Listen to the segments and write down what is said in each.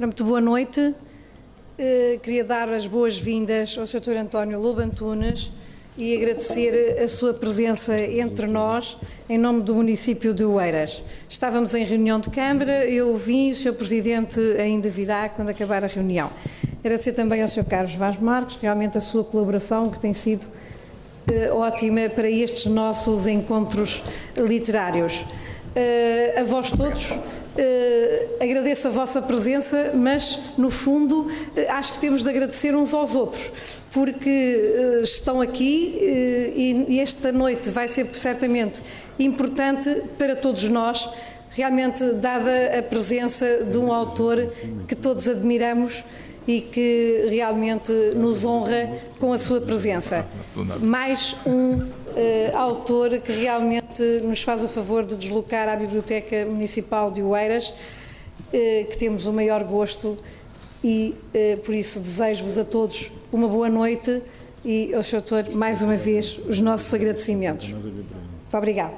Muito boa noite. Uh, queria dar as boas-vindas ao Sr. António Lobantunes e agradecer a sua presença entre nós em nome do município de Oeiras. Estávamos em reunião de Câmara, eu vim o Sr. Presidente ainda virá quando acabar a reunião. Agradecer também ao Sr. Carlos Vaz Marques, realmente a sua colaboração, que tem sido uh, ótima para estes nossos encontros literários. Uh, a vós todos, Uh, agradeço a vossa presença, mas no fundo uh, acho que temos de agradecer uns aos outros, porque uh, estão aqui e, e, esta noite vai ser certamente importante para todos nós, realmente dada a presença de um autor que todos admiramos e que realmente nos honra com a sua presença. Mais um uh, autor que realmente nos faz o favor de deslocar à Biblioteca Municipal de Oeiras, uh, que temos o maior gosto e uh, por isso desejo-vos a todos uma boa noite e ao Sr. Autor, mais uma vez, os nossos agradecimentos. Muito obrigado.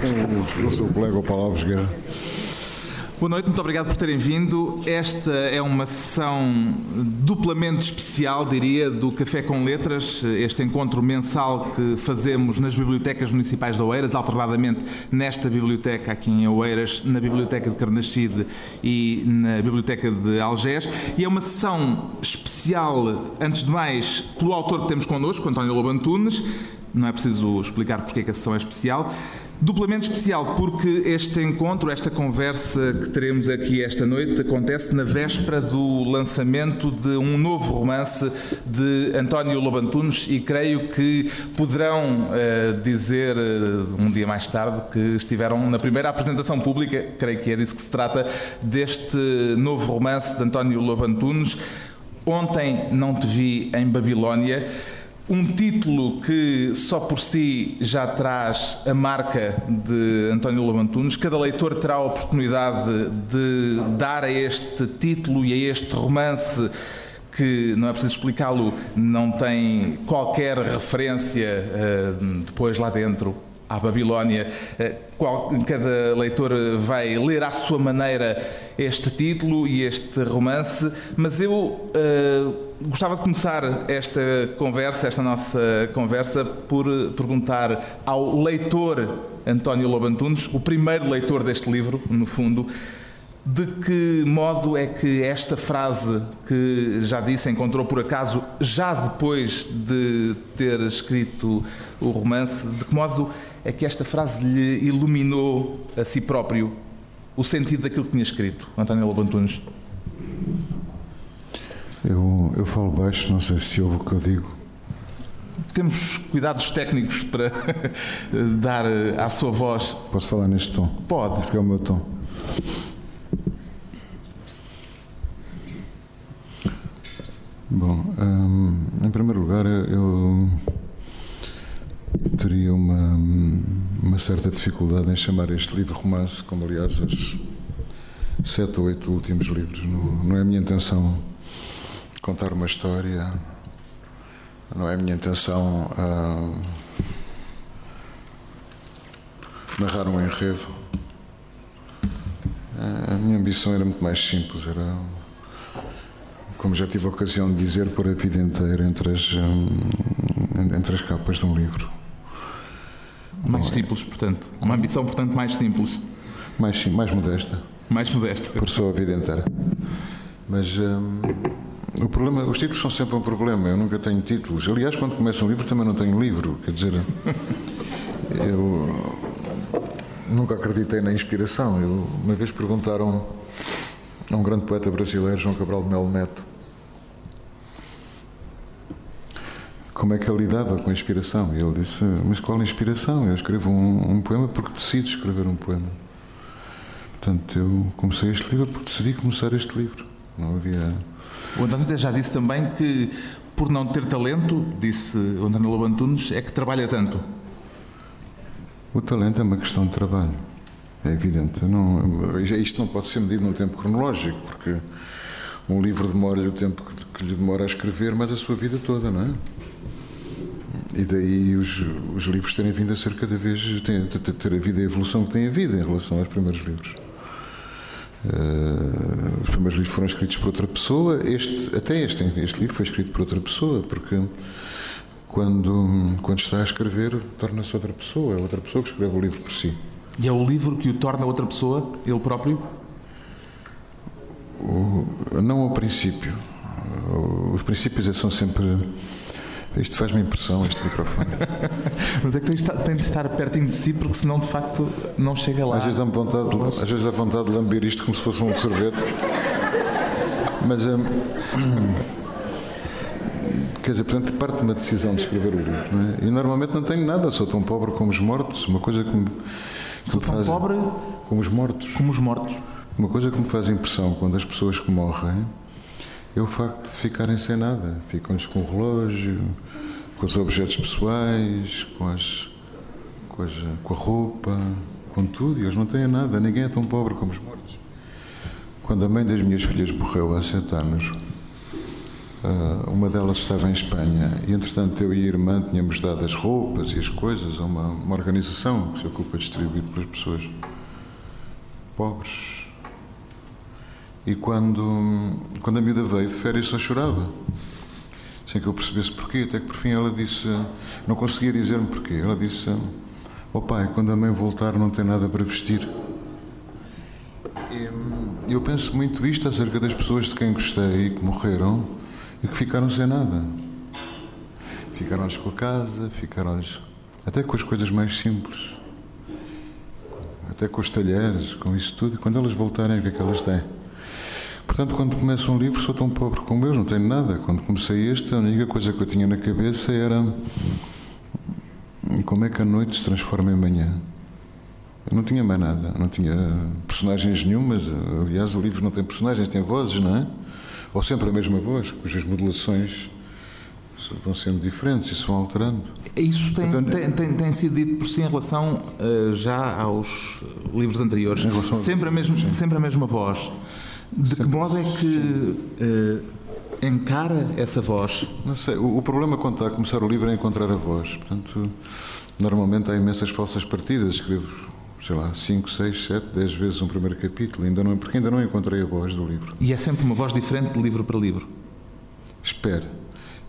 Com o seu colega Paulo Alves Guerra. Boa noite, muito obrigado por terem vindo. Esta é uma sessão duplamente especial, diria, do Café com Letras, este encontro mensal que fazemos nas bibliotecas municipais de Oeiras, alternadamente nesta biblioteca aqui em Oeiras, na Biblioteca de Carnachide e na Biblioteca de Algés. E é uma sessão especial, antes de mais, pelo autor que temos connosco, António Lobantunes, não é preciso explicar porque é que a sessão é especial. Duplamente especial porque este encontro, esta conversa que teremos aqui esta noite, acontece na véspera do lançamento de um novo romance de António Lobantunes e creio que poderão uh, dizer uh, um dia mais tarde que estiveram na primeira apresentação pública, creio que é disso que se trata, deste novo romance de António Lobantunes. Ontem não te vi em Babilónia. Um título que só por si já traz a marca de António Lamantunes. Cada leitor terá a oportunidade de dar a este título e a este romance que não é preciso explicá-lo, não tem qualquer referência uh, depois lá dentro à Babilónia. Eh, cada leitor vai ler à sua maneira este título e este romance, mas eu uh, gostava de começar esta conversa, esta nossa conversa, por perguntar ao leitor António Lobantunes, o primeiro leitor deste livro, no fundo, de que modo é que esta frase que já disse encontrou por acaso já depois de ter escrito o romance, de que modo é que esta frase lhe iluminou a si próprio o sentido daquilo que tinha escrito, António Lobantunes? Eu, eu falo baixo, não sei se ouve o que eu digo. Temos cuidados técnicos para dar à sua voz. Posso falar neste tom? Pode. Este é o meu tom. Bom, hum, em primeiro lugar, eu teria uma, uma certa dificuldade em chamar este livro romance, como aliás os sete ou oito últimos livros. Não, não é a minha intenção contar uma história, não é a minha intenção uh, narrar um enredo. A minha ambição era muito mais simples, era como já tive a ocasião de dizer, por a vida inteira entre as, hum, entre as capas de um livro. Mais simples, portanto. Uma ambição, portanto, mais simples. Mais, mais modesta. Mais modesta. Por sua vida inteira. Mas hum, o problema, os títulos são sempre um problema. Eu nunca tenho títulos. Aliás, quando começo um livro também não tenho livro. Quer dizer, eu nunca acreditei na inspiração. Eu, uma vez perguntaram a um grande poeta brasileiro, João Cabral de Melo Neto, como é que ele lidava com a inspiração. E ele disse: Mas qual a inspiração? Eu escrevo um, um, poema porque decido escrever um poema. Portanto, eu comecei este livro porque decidi começar este livro. Não havia. O António já disse também que, por não ter talento, disse o António Lobo Antunes, é que trabalha tanto. O talento é uma questão de trabalho. É evidente. Não, isto não pode ser medido num tempo cronológico, porque um livro demora-lhe o tempo que, que lhe demora a escrever, mas a sua vida toda, não é? E daí os, os, livros terem vindo a ser cada vez. Ter, ter, a vida a evolução que tem a vida em relação aos primeiros livros. Uh, os primeiros livros foram escritos por outra pessoa, este, até este, este livro foi escrito por outra pessoa, porque quando, quando está a escrever, torna-se outra pessoa, é outra pessoa que escreve o livro por si. E é o livro que o torna outra pessoa, ele próprio? O, não ao princípio. Os princípios é são sempre. Isto faz-me impressão, este microfone. Mas é que tem de, estar, tem de estar pertinho de si, porque senão de facto não chega lá. Às vezes dá-me vontade, de, às vezes dá vontade de lamber isto como se fosse um sorvete. Mas. Hum, quer dizer, portanto, parte de uma decisão de escrever o livro. É? E normalmente não tenho nada, sou tão pobre como os mortos. Uma coisa que me. Que sou tão faz, pobre como os mortos. Como os mortos. Uma coisa que me faz impressão quando as pessoas que morrem é o facto de ficarem sem nada. Ficam-lhes com o relógio, com os objetos pessoais, com, as, com, as, com a roupa, com tudo. E eles não têm nada. Ninguém é tão pobre como os mortos. Quando a mãe das minhas filhas morreu há sete anos, ah, uma delas estava em Espanha e, entretanto, eu e a irmã tínhamos dado as roupas e as coisas a uma, uma organização que se ocupa de distribuir para as pessoas pobres e quando, quando a miúda veio de férias só chorava. Sem que eu percebesse porquê. Até que por fim ela disse, não conseguia dizer-me porquê. Ela disse, oh pai, quando a mãe voltar não tem nada para vestir. E eu penso muito isto acerca das pessoas de quem gostei e que morreram e que ficaram sem nada. Ficaram-lhes com a casa, ficaram-lhes até com as coisas mais simples. Até com os talheres, com isso tudo. E quando elas voltarem, o que é que elas têm? Portanto, quando começo um livro, sou tão pobre como eu, não tenho nada. Quando comecei este, a única coisa que eu tinha na cabeça era como é que a noite se transforma em manhã. Eu não tinha mais nada, não tinha personagens nenhumas. Aliás, o livro não tem personagens, tem vozes, não é? Ou sempre a mesma voz, cujas modulações vão sendo diferentes e se vão alterando. Isso tem, então, tem, tem, tem, sido dito por si em relação uh, já aos livros anteriores. Sempre a, mesma, sempre a mesma voz. De que modo é que uh, encara essa voz? Não sei. O, o, problema quando está a começar o livro é encontrar a voz. Portanto, normalmente há imensas falsas partidas. Escrevo, sei lá, 5, 6, 7, 10 vezes um primeiro capítulo, ainda não, porque ainda não encontrei a voz do livro. E é sempre uma voz diferente de livro para livro? Espero.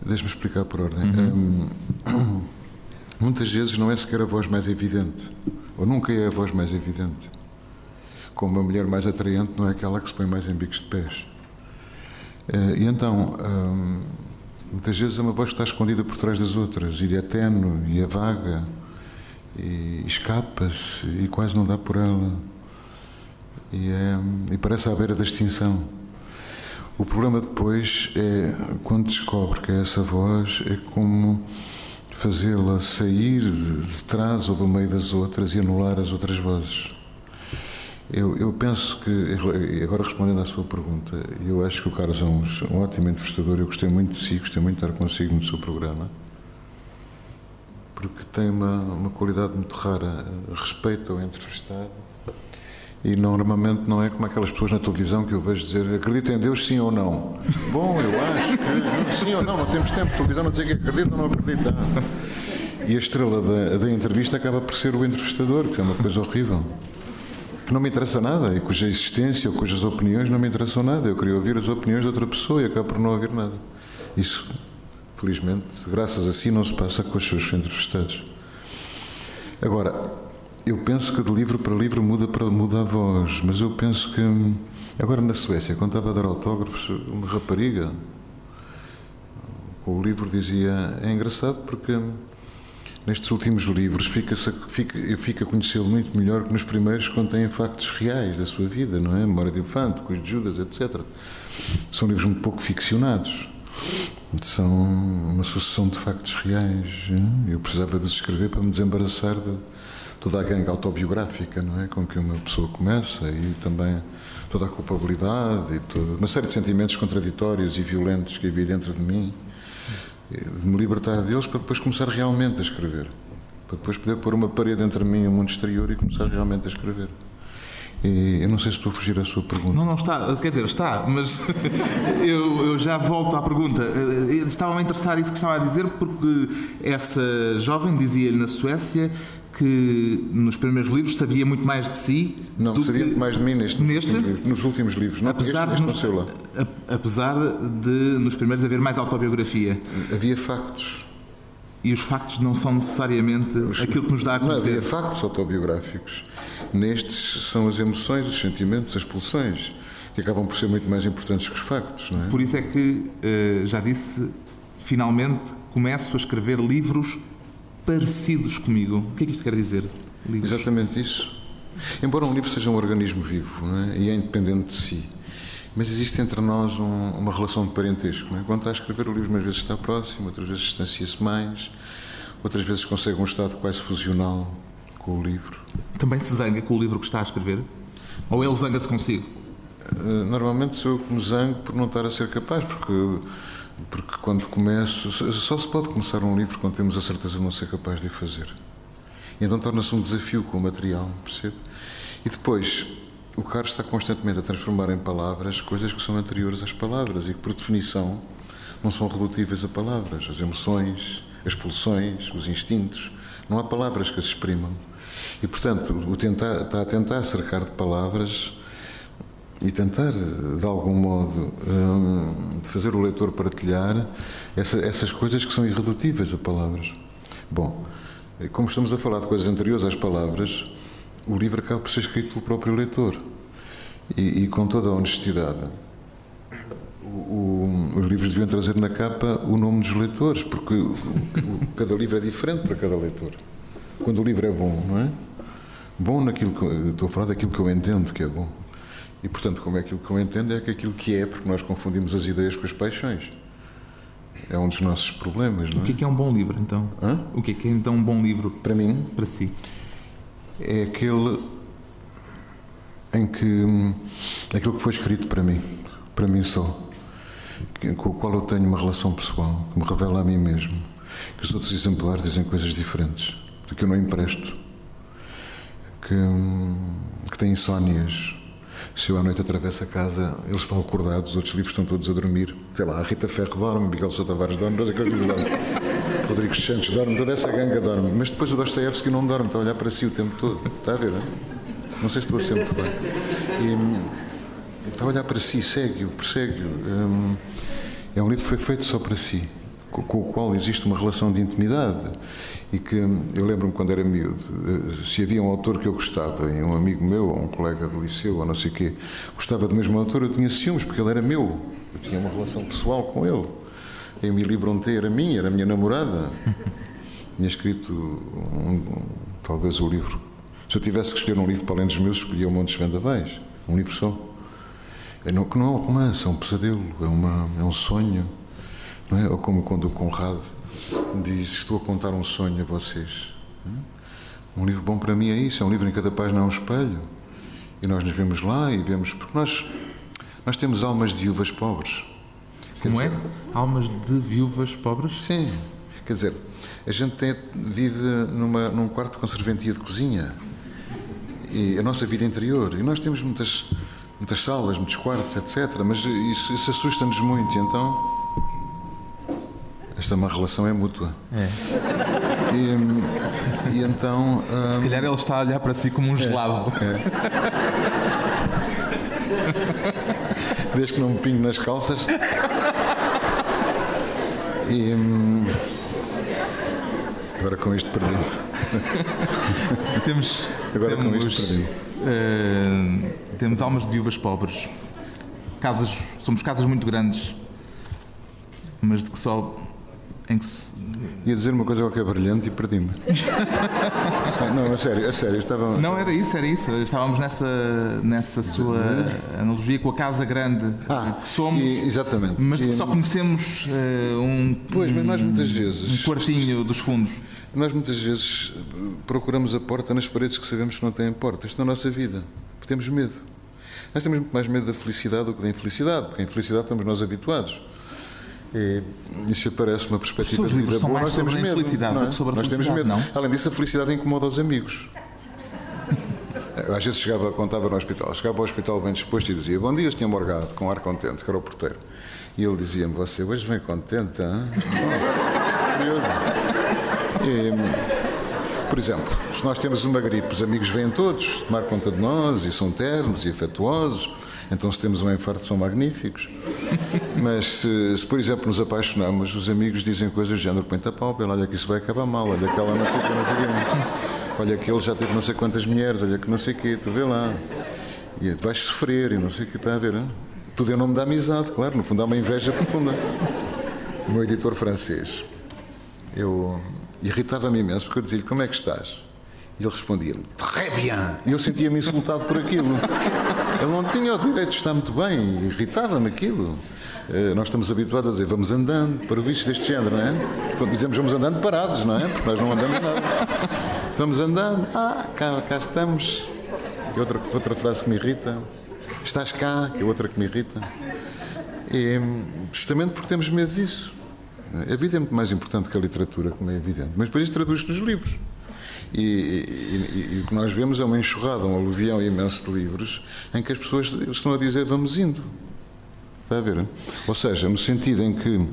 Deixe-me explicar por ordem. Uhum. Um, muitas vezes não é sequer a voz mais evidente, ou nunca é a voz mais evidente como uma mulher mais atraente não é aquela que se põe mais em bicos de pés. Eh, e então, hum, muitas vezes é uma voz que está escondida por trás das outras, e é tenue, e é vaga, e escapa-se, e quase não dá por ela. E, é, e parece à beira da extinção. O problema depois é, quando descobre que é essa voz, é como fazê-la sair de, de trás ou do meio das outras e anular as outras vozes. Eu, eu, penso que, agora respondendo à sua pergunta, eu acho que o Carlos é um, um ótimo entrevistador. Eu gostei muito de si, gostei muito de estar consigo no seu programa, porque tem uma, uma qualidade muito rara. Respeita o entrevistado e normalmente não é como aquelas pessoas na televisão que eu vejo dizer acredita em Deus sim ou não. Bom, eu acho que sim ou não, não temos tempo. televisão não dizer que acredita ou não acredita. E a estrela da, da entrevista acaba por ser o entrevistador, que é uma coisa horrível que não me interessa nada e cuja existência ou cujas opiniões não me interessam nada. Eu queria ouvir as opiniões de outra pessoa e acabo por não ouvir nada. Isso, felizmente, graças a si, não se passa com os seus entrevistados. Agora, eu penso que de livro para livro muda, para, muda a voz, mas eu penso que. Agora na Suécia, quando estava a dar autógrafos, uma rapariga com o livro dizia: É engraçado porque nestes últimos livros fica, fica, fica conhecê-lo muito melhor que nos primeiros contém factos reais da sua vida, não é? Memória de Infante, Coisa de Judas, etc. São livros um pouco ficcionados. São uma sucessão de factos reais. Eu precisava de os escrever para me desembaraçar de toda a gangue autobiográfica, não é? Com que uma pessoa começa e também toda a culpabilidade e toda uma série de sentimentos contraditórios e violentos que havia dentro de mim de me libertar deles para depois começar realmente a escrever. Para depois poder pôr uma parede entre mim e o mundo exterior e começar realmente a escrever. E eu não sei se estou a fugir à sua pergunta. Não, não está. Quer dizer, está, mas eu, eu, já volto à pergunta. Estava-me a interessar isso que estava a dizer, porque essa jovem dizia-lhe na Suécia que nos primeiros livros sabia muito mais de si. Não, do sabia que... mais de mim neste, neste? Nos, últimos livros, nos últimos livros. Não, apesar, este, este nos, apesar de nos primeiros haver mais autobiografia. Havia factos. E os factos não são necessariamente os, aquilo que nos dá a conhecer. Não havia factos autobiográficos. Nestes são as emoções, os sentimentos, as pulsões, que acabam por ser muito mais importantes que os factos. Não é? Por isso é que, eh, já disse, finalmente começo a escrever livros parecidos comigo. O que é que isto quer dizer? Livros? Exatamente isso. Embora um livro seja um organismo vivo é? e é independente de si, mas existe entre nós um, uma relação de parentesco. É? Quando está a escrever o livro, umas vezes está próximo, outras vezes distancia-se mais, outras vezes consegue um estado quase fusional com o livro. Também se zanga com o livro que está a escrever? Ou ele zanga-se consigo? Eh, normalmente sou eu que me zango por não estar a ser capaz, porque porque quando começo, só se pode começar um livro quando temos a certeza de não ser capaz de o fazer. E então torna-se um desafio com o material, percebe? E depois, o Carlos está constantemente a transformar em palavras coisas que são anteriores às palavras e que, por definição, não são redutíveis a palavras. As emoções, as pulsões, os instintos. Não há palavras que as exprimam. E, portanto, o tentar, está a tentar cercar de palavras e tentar, de algum modo, de fazer o leitor partilhar essa, essas coisas que são irredutíveis a palavras. Bom, como estamos a falar de coisas anteriores às palavras, o livro acaba por ser escrito pelo próprio leitor. E, e com toda a honestidade, o, o, os livros deviam trazer na capa o nome dos leitores, porque o, cada livro é diferente para cada leitor. Quando o livro é bom, não é? Bom naquilo que. Estou a falar daquilo que eu entendo que é bom. E, portanto, como é aquilo que eu entendo, é que aquilo que é, porque nós confundimos as ideias com as paixões. É um dos nossos problemas, não é? O que é, que é um bom livro, então? Hã? O que é, que é, então, um bom livro? Para mim? Para si? É aquele em que. aquilo que foi escrito para mim. Para mim só. Com o qual eu tenho uma relação pessoal, que me revela a mim mesmo. Que os outros exemplares dizem coisas diferentes. Que eu não empresto. Que, que tem insónias eu à noite atravesso a casa, eles estão acordados, os outros livros estão todos a dormir. Sei lá, a Rita Ferro dorme, Miguel Sousa Tavares dorme, todos aqueles dormem. Rodrigo Santos dorme, toda essa ganga dorme. Mas depois o Dostoevsky não dorme, está a olhar para si o tempo todo. Está a ver? Não, não sei se estou a ser muito bem. E, hum, está a olhar para si, segue-o, persegue-o. Um, é um livro que foi feito só para si, com o qual existe uma relação de intimidade e que eu lembro-me quando era miúdo, eh, se havia um autor que eu gostava, e um amigo meu, ou um colega do liceu, ou não sei o quê, gostava do mesmo autor, eu tinha ciúmes, porque ele era meu, eu tinha uma relação pessoal com ele. A Emília Brontë era minha, era minha namorada. Tinha escrito, um, um, talvez, o livro. Se eu tivesse que escolher um livro para além dos meus, escolhia O Montes Vendavais, um livro só. É não, que não é um romance, é um pesadelo, é, uma, é um sonho. Não é? Ou como quando o Conrado diz: Estou a contar um sonho a vocês. Um livro bom para mim é isso, é um livro em cada página é um espelho. E nós nos vemos lá e vemos. Porque nós, nós temos almas de viúvas pobres. Como é? Almas de viúvas pobres? Sim. Quer dizer, a gente tem, vive numa, num quarto com serventia de cozinha. E a nossa vida interior. E nós temos muitas, muitas salas, muitos quartos, etc. Mas isso, isso assusta-nos muito. Então esta má relação é mútua. É. E, e então. Se calhar ele está a olhar para si como um gelado. É. Desde que não me pingo nas calças. E. Hum, agora com isto perdi. temos. Agora temos, com isto perdi. Uh, temos almas de viúvas pobres. Casas, somos casas muito grandes, mas de que só em que se... Ia dizer uma coisa qualquer brilhante e perdi-me. não, a sério, a sério. Estava... Não, era isso, era isso. Estávamos nessa, nessa sua analogia com a casa grande ah, que somos, e, exatamente. mas que e, só conhecemos uh, um, pois, mas nós muitas vezes, um quartinho dos fundos. Nós muitas vezes procuramos a porta nas paredes que sabemos que não têm porta. Isto é a nossa vida. Porque temos medo. Nós temos muito mais medo da felicidade do que da infelicidade, porque a infelicidade estamos nós habituados. E isso parece uma perspectiva de vida boa. Nós temos medo. Não é? Nós temos medo. Não? Além disso, a felicidade incomoda os amigos. Às vezes chegava, contava no hospital, chegava ao hospital bem disposto e dizia Bom dia, Sr. Morgado, com ar contente, que era o porteiro. E ele dizia-me Você hoje vem contente, hein? Curioso. E, por exemplo, se nós temos uma gripe, os amigos vêm todos tomar conta de nós e são ternos e afetuosos. Então, se temos um infarto, são magníficos. Mas se, se, por exemplo, nos apaixonamos, os amigos dizem coisas do género: pau, olha que isso vai acabar mal, olha que ela não sei o que, não sei o que. Olha que ele já teve não sei quantas mulheres, olha que não sei o que, tu vê lá. E vais sofrer e não sei o que está a ver. Hein? Tudo em nome da amizade, claro, no fundo há uma inveja profunda. O meu editor francês, eu irritava-me imenso porque eu dizia-lhe: Como é que estás? E ele respondia-me, très bien. E eu sentia-me insultado por aquilo. Ele não tinha o direito de estar muito bem, irritava-me aquilo. Uh, nós estamos habituados a dizer vamos andando, para vícios deste género, não é? Quando dizemos vamos andando parados, não é? Porque nós não andamos nada. Vamos andando, ah, cá, cá estamos. E outra, outra frase que me irrita, estás cá, que é outra que me irrita. E justamente porque temos medo disso. A vida é muito mais importante que a literatura, como é evidente. Mas depois isto traduz nos livros. E, e, e, o que nós vemos é uma enxurrada, um aluvião imenso de livros em que as pessoas estão a dizer vamos indo. Está a ver? Ou seja, no sentido em que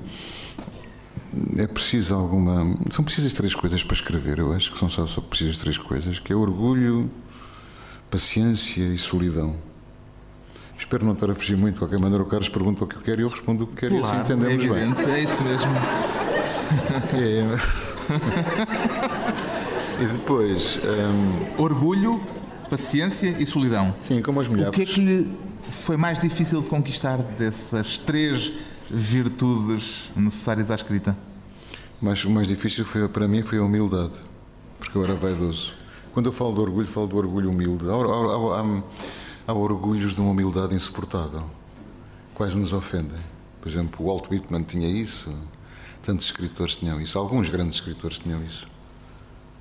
é preciso alguma. São precisas três coisas para escrever, eu acho que são só, só precisas três coisas, que é orgulho, paciência e solidão. Espero não estar a fugir muito, de qualquer maneira o Carlos pergunta o que eu quero e eu respondo o que quero claro, e assim entendemos é evidente, bem. É isso mesmo. É. E depois. Um... Orgulho, paciência e solidão. Sim, como as mulheres. O que é que lhe foi mais difícil de conquistar dessas três virtudes necessárias à escrita? Mas o mais difícil foi, para mim foi a humildade, porque eu era vaidoso. Quando eu falo do orgulho, falo do orgulho humilde. Há, há, há, há orgulhos de uma humildade insuportável, quase nos ofendem. Por exemplo, o Walt Whitman tinha isso, tantos escritores tinham isso, alguns grandes escritores tinham isso.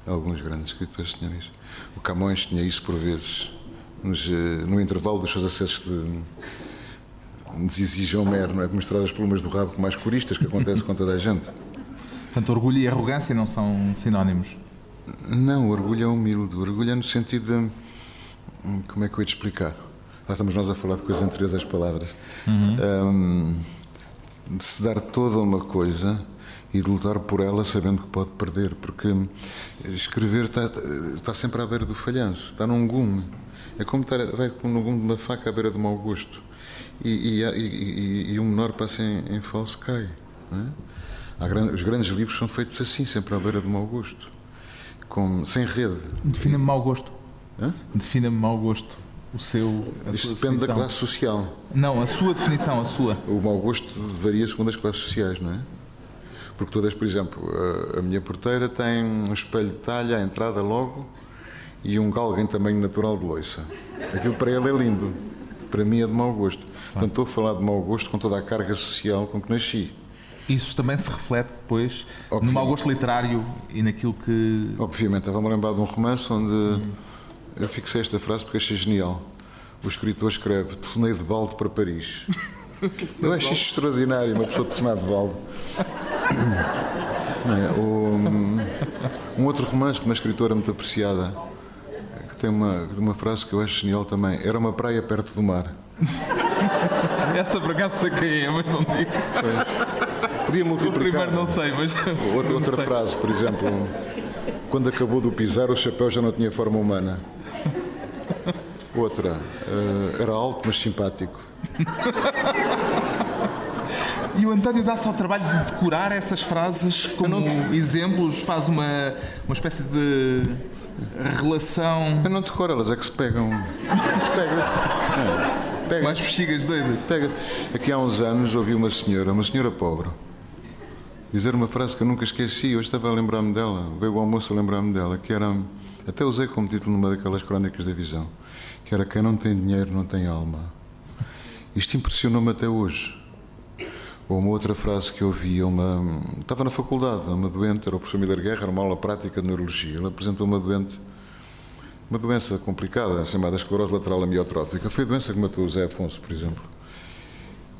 Alguns grandes escritores tinham isso. O Camões tinha isso por vezes, nos, eh, no intervalo dos seus acessos de, de Zizi Homero, não é? De mostrar as plumas do rabo mais coristas, que acontece com toda a gente. Portanto, orgulho e arrogância não são sinónimos? Não, orgulho é humilde. Orgulho é no sentido de. Como é que eu ia te explicar? Lá estamos nós a falar de coisas anteriores às palavras. Uhum. Um, de se dar toda uma coisa e de lutar por ela sabendo que pode perder, porque escrever está, está sempre à beira do falhanço, está num gume. É como estar vai no gume de uma faca à beira do mau gosto. E, e, e, e o menor passa em, em falso cai. É? os grandes livros são feitos assim, sempre à beira do mau gosto, com, sem rede. Defina-me mau gosto. Defina-me mau gosto. O seu. Isto depende definição. da classe social. Não, a sua definição, a sua. O mau gosto varia segundo as classes sociais, não é? Porque todas, por exemplo, a, minha porteira tem um espelho de talha à entrada logo e um galgo em tamanho natural de loiça. Aquilo para ele é lindo, para mim é de mau gosto. Portanto, estou a falar de mau gosto com toda a carga social com que nasci. Isso também se reflete depois Obviamente. no mau gosto literário e naquilo que. Obviamente, estava-me a lembrar de um romance onde hum. eu fixei esta frase porque achei genial. O escritor escreve: Telefonei de balde para Paris. eu acho isto extraordinário, uma pessoa telefonar de balde. É, um, um outro romance de uma escritora muito apreciada que tem uma, uma frase que eu acho genial também. Era uma praia perto do mar. Essa por acaso sei quem é, mas não digo. Pois. Podia multiplicar. O primeiro não sei, mas. Outra, outra sei. frase, por exemplo. Quando acabou do pisar, o chapéu já não tinha forma humana. Outra. Uh, era alto, mas simpático. E o António dá-se ao trabalho de decorar essas frases como não... exemplos, faz uma, uma espécie de relação. Eu não decoro, elas é que se pegam. Pega-se. Pega. Mais bexigas doidas. Pega. Aqui há uns anos ouvi uma senhora, uma senhora pobre, dizer uma frase que eu nunca esqueci. Hoje estava a lembrar-me dela, veio o almoço a lembrar-me dela, que era. Até usei como título numa daquelas crónicas da visão, que era Quem não tem dinheiro não tem alma. Isto impressionou-me até hoje. Ou uma outra frase que eu ouvi, uma, estava na faculdade, uma doente, era o professor Miller Guerra, era uma aula prática de neurologia. Ele apresentou uma doente, uma doença complicada, chamada esclerose lateral amiotrófica. Foi a doença que matou o Zé Afonso, por exemplo.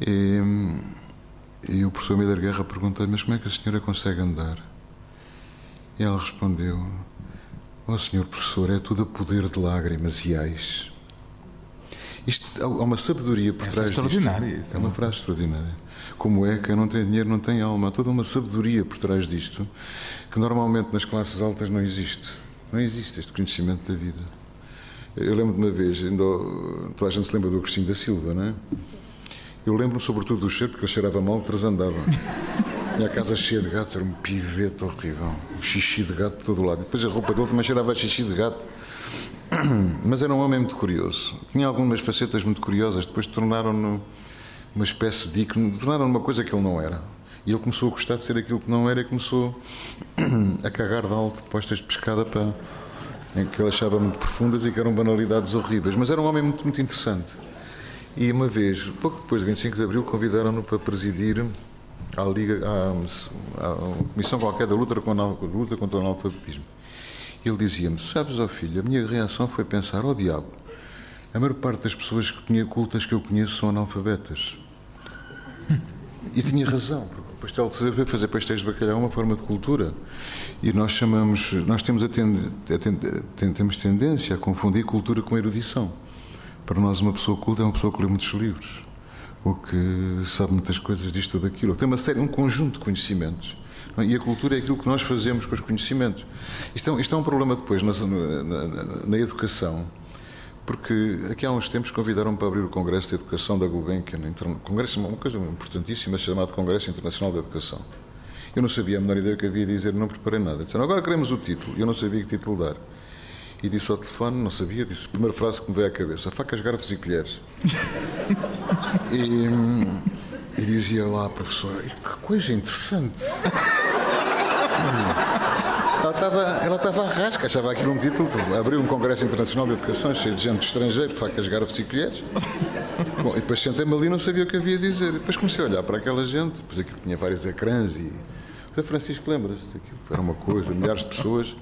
E, e o professor Miller Guerra perguntou-lhe, mas como é que a senhora consegue andar? E ela respondeu, Ó oh, senhor professor, é tudo a poder de lágrimas e ais. Isto, há uma sabedoria por Essa trás é extraordinária. disto. É uma frase extraordinária. Como é que não tem dinheiro, não tem alma. Há toda uma sabedoria por trás disto que normalmente nas classes altas não existe. Não existe este conhecimento da vida. Eu lembro de uma vez, ainda, toda a gente se lembra do Agostinho da Silva, não é? Eu lembro-me sobretudo do cheiro, porque ele cheirava mal, transandava. Tinha a casa cheia de gatos, era um pivete horrível. Um xixi de gato de todo lado. E depois a roupa dele também cheirava a xixi de gato. Mas era um homem muito curioso. Tinha algumas facetas muito curiosas, depois tornaram-no uma espécie de ícone, tornaram uma coisa que ele não era. E ele começou a gostar de ser aquilo que não era e começou a cagar de alto postas de pescada para, em que ele achava muito profundas e que eram banalidades horríveis. Mas era um homem muito, muito interessante. E uma vez, pouco depois de 25 de Abril, convidaram-no para presidir à, Liga, à, à Comissão qualquer da luta, com, da luta contra o analfabetismo. Ele dizia-me: Sabes, ó oh filho, a minha reação foi pensar: ó oh, diabo, a maior parte das pessoas que cultas que eu conheço são analfabetas. E tinha razão, porque o pastel de fazer pastéis de bacalhau é uma forma de cultura. E nós chamamos, nós temos, a tend, a tend, temos tendência a confundir cultura com erudição. Para nós, uma pessoa culta é uma pessoa que lê muitos livros, ou que sabe muitas coisas disto ou daquilo, tem uma série, um conjunto de conhecimentos. E a cultura é aquilo que nós fazemos com os conhecimentos. Isto é, isto é um problema depois na, na, na, na educação porque aqui há uns tempos convidaram-me para abrir o Congresso de Educação da Gulbenkian, Congresso, uma coisa importantíssima chamado Congresso Internacional de Educação. Eu não sabia a menor ideia que havia de dizer, não preparei nada. Disseram, agora queremos o título. Eu não sabia que título dar. E disse ao telefone, não sabia, disse, a primeira frase que me veio à cabeça, facas, garfos e colheres. e, e dizia lá, professor, que coisa interessante. Ela estava, ela estava a rasca, achava aquilo um título, abriu um Congresso Internacional de Educação cheio de gente estrangeira, facas, garfos e colheres. Bom, e depois sentei-me ali e não sabia o que havia a dizer. E depois comecei a olhar para aquela gente, depois aquilo tinha vários ecrãs e. O Francisco lembra-se daquilo, era uma coisa, milhares de pessoas.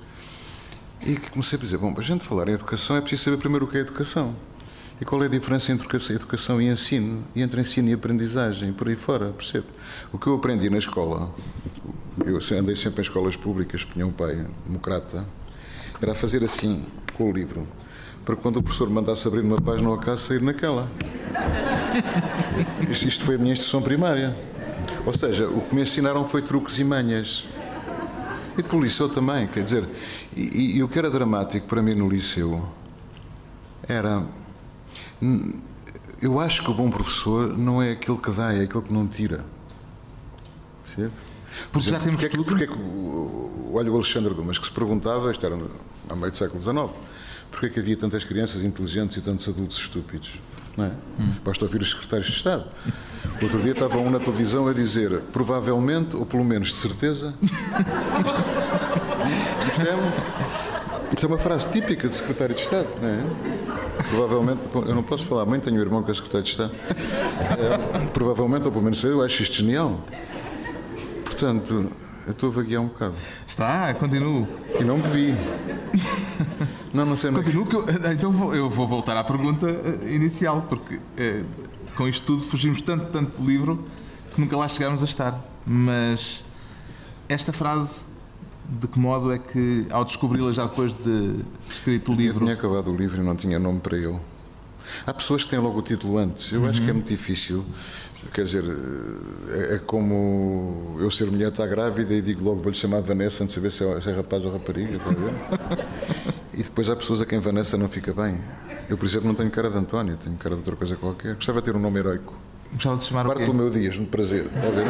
E comecei a dizer: bom, para a gente falar em educação é preciso saber primeiro o que é educação. E qual é a diferença entre educação e ensino? E entre ensino e aprendizagem, por aí fora, percebe? O que eu aprendi na escola, eu andei sempre em escolas públicas, um pai democrata, era fazer assim, com o livro, para quando o professor mandasse abrir uma página ao acaso, sair naquela. Isto foi a minha instrução primária. Ou seja, o que me ensinaram foi truques e manhas. E depois o liceu também, quer dizer, e, e o que era dramático para mim no liceu era eu acho que o bom professor não é aquele que dá, é aquele que não tira. Percebe? Porque já temos porque, tudo. Porque, porque, olha o Alexandre Dumas que se perguntava, isto era a meio do século XIX, porque é que havia tantas crianças inteligentes e tantos adultos estúpidos? É? Hum. Basta ouvir os secretários de Estado. Outro dia estava um na televisão a dizer, provavelmente, ou pelo menos de certeza. Isto é, isto é uma frase típica de secretário de Estado, não é? Provavelmente, eu não posso falar muito, tenho um irmão que é secretário de Estado. É, provavelmente, ou pelo menos eu acho isto genial. Portanto, eu estou a vaguear um bocado. Está, continuo. E não bebi. Não, não sei. Não. Continuo, que eu, então vou, eu vou voltar à pergunta eh, inicial, porque eh, com isto tudo fugimos tanto, tanto do livro que nunca lá chegámos a estar. Mas esta frase de que modo é que, ao descobri-la já depois de escrito o livro. Eu tinha acabado o livro e não tinha nome para ele. Há pessoas que têm logo o título antes. Eu uhum. acho que é muito difícil. Quer dizer, é, é, como eu ser mulher está grávida e digo logo vou-lhe chamar Vanessa antes de saber se é, se é rapaz ou rapariga, está a ver? E depois há pessoas a quem Vanessa não fica bem. Eu, por exemplo, não tenho cara de António, tenho cara de outra coisa qualquer. Gostava de ter um nome heroico. Gostava de chamar Bartolomeu Dias, muito prazer, está a ver?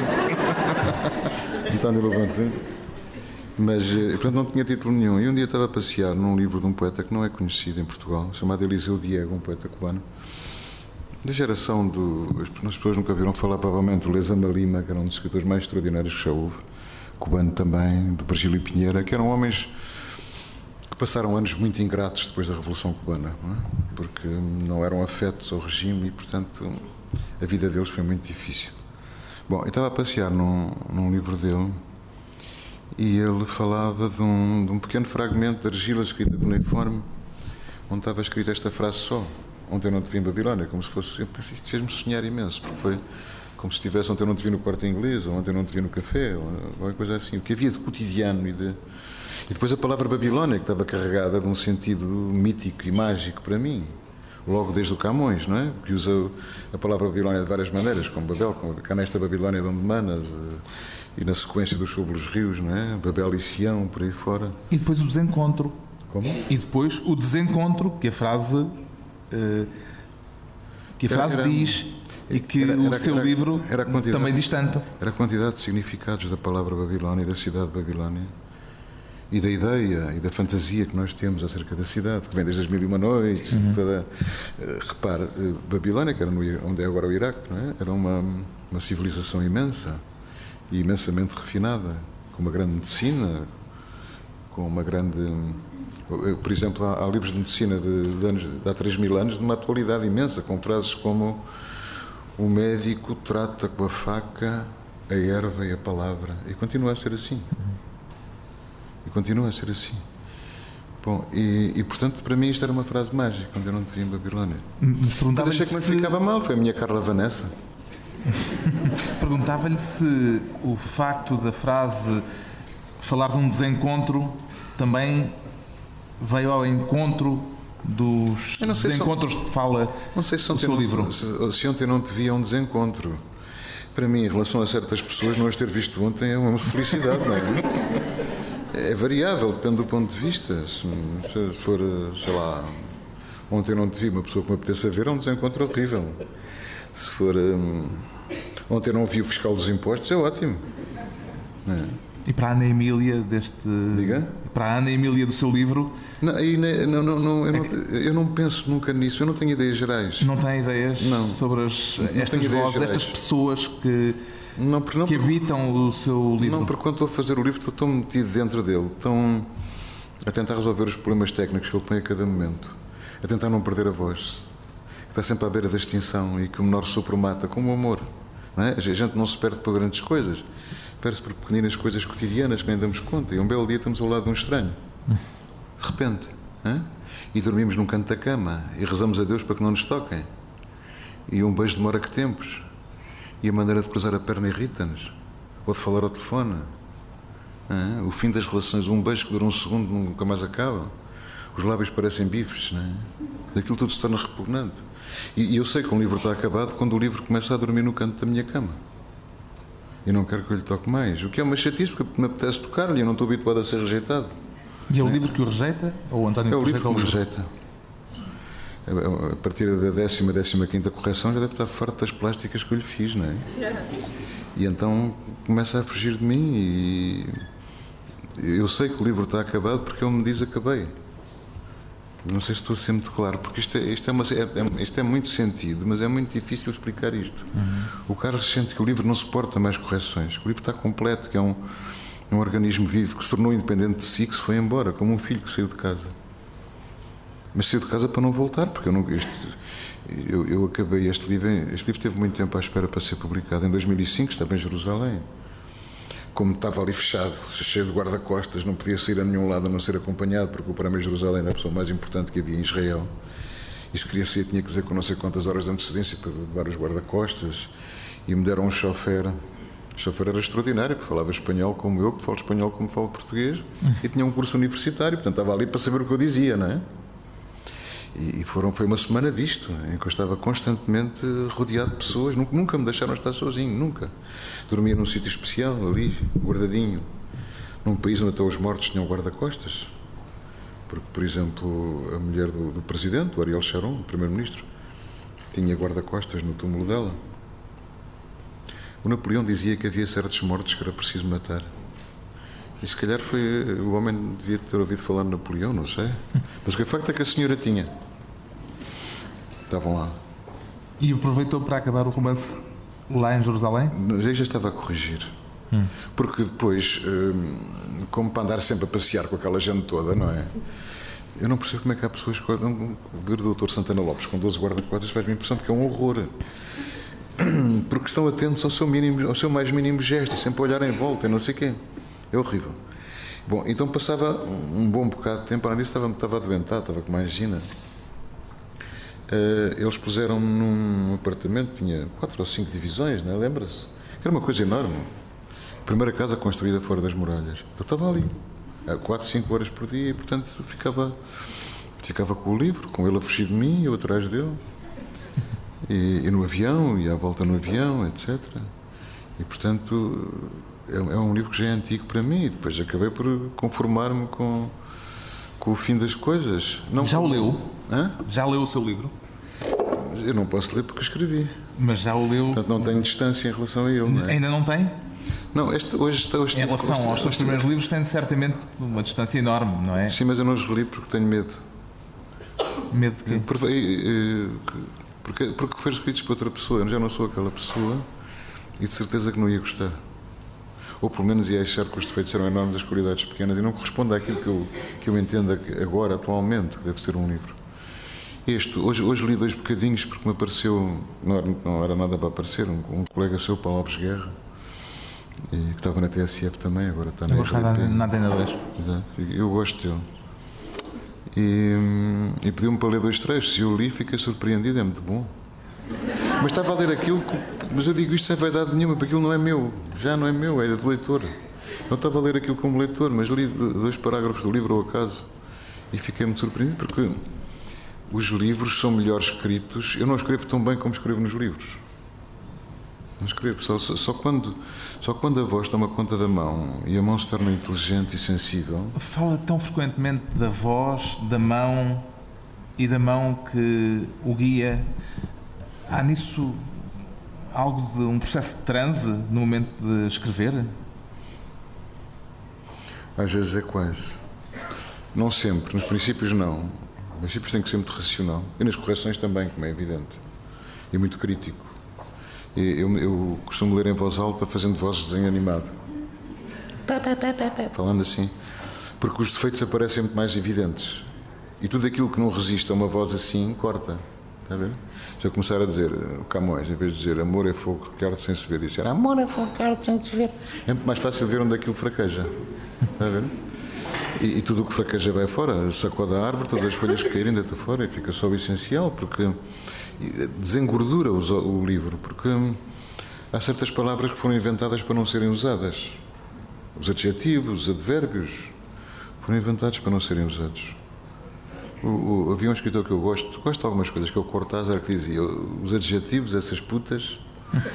António Levante. Mas, eh, portanto, não tinha título nenhum. E um dia estava a passear num livro de um poeta que não é conhecido em Portugal, chamado Eliseu Diego, um poeta cubano, da geração do. As pessoas nunca viram falar, provavelmente, do Lezama Lima, que era um dos escritores mais extraordinários que já houve, cubano também, do Virgílio Pinheira, que eram homens que passaram anos muito ingratos depois da Revolução Cubana, não é? porque não eram afetos ao regime e, portanto, a vida deles foi muito difícil. Bom, eu estava a passear num, num livro dele e ele falava de um, de um pequeno fragmento de argila escrita cuneiforme, onde estava escrita esta frase só: Ontem não te vi em Babilónia, como se fosse. Eu pensei, isto fez-me sonhar imenso, porque foi como se estivesse ontem não te vi no quarto inglês, ou ontem não te vi no café, ou qualquer coisa assim. O que havia de cotidiano e de. E depois a palavra Babilónia, que estava carregada de um sentido mítico e mágico para mim. Logo desde o Camões, não é? Que usa a palavra Babilónia de várias maneiras, como Babel, como cá nesta Babilónia de onde manas, e na sequência dos sobre os rios, não é? Babel e Sião, por aí fora. E depois o desencontro. Como? E depois o desencontro, que a frase. eh, que a Era- frase era- diz e que era- o era- seu era- livro era também diz tanto. Era a quantidade de significados da palavra Babilónia e da cidade de Babilónia e da ideia e da fantasia que nós temos acerca da cidade, que vem desde as mil e uma noites, de toda. eh, repare, eh, Babilónia, que era no, onde é agora o Iraque, não é? era uma, uma civilização imensa e imensamente refinada, com uma grande medicina, com uma grande. Por exemplo, há, há livros de medicina de, de, anos, de há 3 mil anos de uma atualidade imensa, com frases como o médico trata com a faca a erva e a palavra. E continua a ser assim. E continua a ser assim. Bom, e, e, portanto, para mim isto era uma frase mágica, quando eu não te vi em Babilónia. Mas Mas perguntava-lhe achei que não se, ficava mal, foi a minha Carla Vanessa. perguntava-lhe se o facto da frase falar de um desencontro também veio ao encontro dos sei se- desencontros de que fala Não sei se o seu não, livro. se, se ontem não te vi a um desencontro. Para mim, em relação a certas pessoas, não as ter visto ontem é uma felicidade, não é? É variável, depende do ponto de vista. Se, se for, sei lá, ontem não te vi uma pessoa que me apeteça ver, é um desencontro horrível. Se for. hum, ontem não vi o fiscal dos impostos, é ótimo. E para a Ana Emília deste. Diga? Para a Ana Emília do seu livro, Não, não, não, não, eu, não, eu não penso nunca nisso, eu não tenho ideias gerais. não tem ideias Não. sobre as, estas vozes, estas pessoas que, Não, porque não, que habitam o seu livro? Não, porque quando estou a fazer o livro estou tão metido dentro dele, tão a tentar resolver os problemas técnicos que ele põe a cada momento, a tentar não perder a voz, que está sempre à beira da extinção e que o menor sopro mata, como o amor. É? A gente não se perde por grandes coisas, perde-se por pequeninas coisas cotidianas que nem damos conta. E um belo dia estamos ao lado de um estranho, de repente, é? e dormimos num canto da cama e rezamos a Deus para que não nos toquem. E um beijo demora que tempos. E a maneira de cruzar a perna irrita-nos. Ou de falar ao telefone. Hã? O fim das relações, um beijo que dura um segundo nunca mais acaba. Os lábios parecem bifes, não é? Tudo se torna repugnante. E, e eu sei que um livro está acabado quando o livro começa a dormir no canto da minha cama. E não quero que eu lhe toque mais. O que é uma chatice, porque me apetece tocar-lhe e eu não estou habituado a ser rejeitado. E é o livro que o rejeita? Ou o António É o livro que me rejeita. É, A partir da décima, décima quinta correção já deve estar farto das plásticas que eu lhe fiz, não é? E então começa a fugir de mim e eu sei que o livro está acabado porque ele me diz acabei. Não sei se estou a ser muito claro, porque isto é, isto é, uma, é- é- isto é muito sentido, mas é muito difícil explicar isto. O Carlos sente que o livro não suporta mais correções, que o livro está completo, que é um, é um organismo vivo, que se tornou independente de si, que se foi embora, como um filho que saiu de casa. Mas saiu de casa para não voltar, porque eu não. Este, eu, eu acabei este livro. Este livro teve muito tempo à espera para ser publicado. Em 2005, estava em Jerusalém. Como estava ali fechado, cheio de guarda-costas, não podia sair a nenhum lado a não ser acompanhado, porque o Prémio Jerusalém era a pessoa mais importante que havia em Israel. E se queria sair, tinha que dizer com não sei quantas horas de antecedência para levar os guarda-costas. E me deram um chofer. O chofer era extraordinário, porque falava espanhol como eu, que falo espanhol como falo português, e tinha um curso universitário, portanto estava ali para saber o que eu dizia, não é? E foram, foi uma semana disto, em que eu estava constantemente rodeado de pessoas, nunca, nunca me deixaram estar sozinho, nunca. Dormia num sítio especial, ali, guardadinho, num país onde até os mortos tinham guarda-costas. Porque, por exemplo, a mulher do, do presidente, o Ariel Sharon, primeiro-ministro, tinha guarda-costas no túmulo dela. O Napoleão dizia que havia certos mortos que era preciso matar. E se calhar foi. O homem devia ter ouvido falar de Napoleão, não sei. Mas o que é facto é que a senhora tinha. Estavam lá. E aproveitou para acabar o romance lá em Jerusalém? Já já estava a corrigir. Porque depois, hum, como para andar sempre a passear com aquela gente toda, não é? Eu não percebo como é que há pessoas que guardam. Ver o Dr. Santana Lopes com 12 guarda-costas faz-me impressão porque é um horror. Porque estão atentos ao seu, mínimo, ao seu mais mínimo gesto, e sempre a olhar em volta e não sei o quê. É horrível. Bom, então passava um bom bocado de tempo, além disso estava, estava adoentado, estava com uma angina. Eh, eles puseram-me num apartamento, tinha quatro ou cinco divisões, não é? lembra-se? Era uma coisa enorme. Primeira casa construída fora das muralhas. Eu estava ali. 4, 5 horas por dia e, portanto, ficava, ficava com o livro, com ele a fugir de mim, eu atrás dele. E, e no avião, e à volta no avião, etc. E, portanto, é, é, um livro que já é antigo para mim e depois acabei por conformar-me com, com o fim das coisas. Não já o leu? Hã? Já leu o seu livro? Eu não posso ler porque escrevi. Mas já o leu. Portanto, não tenho distância em relação a ele. Não é? Ainda não tem? Não, este, hoje está Em relação aos seus primeiros livros, tem certamente uma distância enorme, não é? Sim, mas eu não os reli porque tenho medo. Medo de quê? Porque, porque, porque foram escritos para outra pessoa. Eu já não sou aquela pessoa e de certeza que não ia gostar. Ou pelo menos ia achar que os defeitos eram enormes, as qualidades pequenas e não corresponde àquilo que eu, que eu entendo agora, atualmente, que deve ser um livro. Este, hoje, hoje li dois bocadinhos porque me apareceu, não era, não era nada para aparecer, um, um colega seu, Paulo Alves Guerra, e que estava na TSF também, agora está na eu RTP. na Antena 2. Exato, eu gosto dele. E, e pediu-me para ler dois trechos, e eu li fiquei surpreendido, é muito bom. Mas estava a ler aquilo, mas eu digo isto sem vaidade nenhuma, porque aquilo não é meu, já não é meu, é do leitor. Não estava a ler aquilo como leitor, mas li dois parágrafos do livro ao acaso e fiquei muito surpreendido porque os livros são melhor escritos. Eu não escrevo tão bem como escrevo nos livros. Não escrevo, só, só, quando, só quando a voz toma conta da mão e a mão se torna inteligente e sensível. Fala tão frequentemente da voz, da mão e da mão que o guia. Há nisso algo de um processo de transe no momento de escrever? Às vezes é quase. Não sempre, nos princípios não. Mas sempre tem que ser muito racional. E nas correções também, como é evidente. E muito crítico. Eu, eu costumo ler em voz alta, fazendo voz de desenho animado. Falando assim. Porque os defeitos aparecem muito mais evidentes. E tudo aquilo que não resiste a uma voz assim, corta. Está? Se eu começar a dizer, o Camões, em vez de dizer amor é fogo que arde sem se ver, dizer amor é fogo que arde sem se ver, é muito mais fácil ver onde aquilo fraqueja. Está? E, e tudo o que fraqueja vai fora, sacode a árvore, todas as folhas que caírem deita fora e fica só o essencial, porque desengordura o, o livro, porque há certas palavras que foram inventadas para não serem usadas. Os adjetivos, os advérbios, foram inventados para não serem usados. O, o, havia um escritor que eu gosto, gosto de algumas coisas, que é o Cortázar, que dizia os adjetivos, essas putas.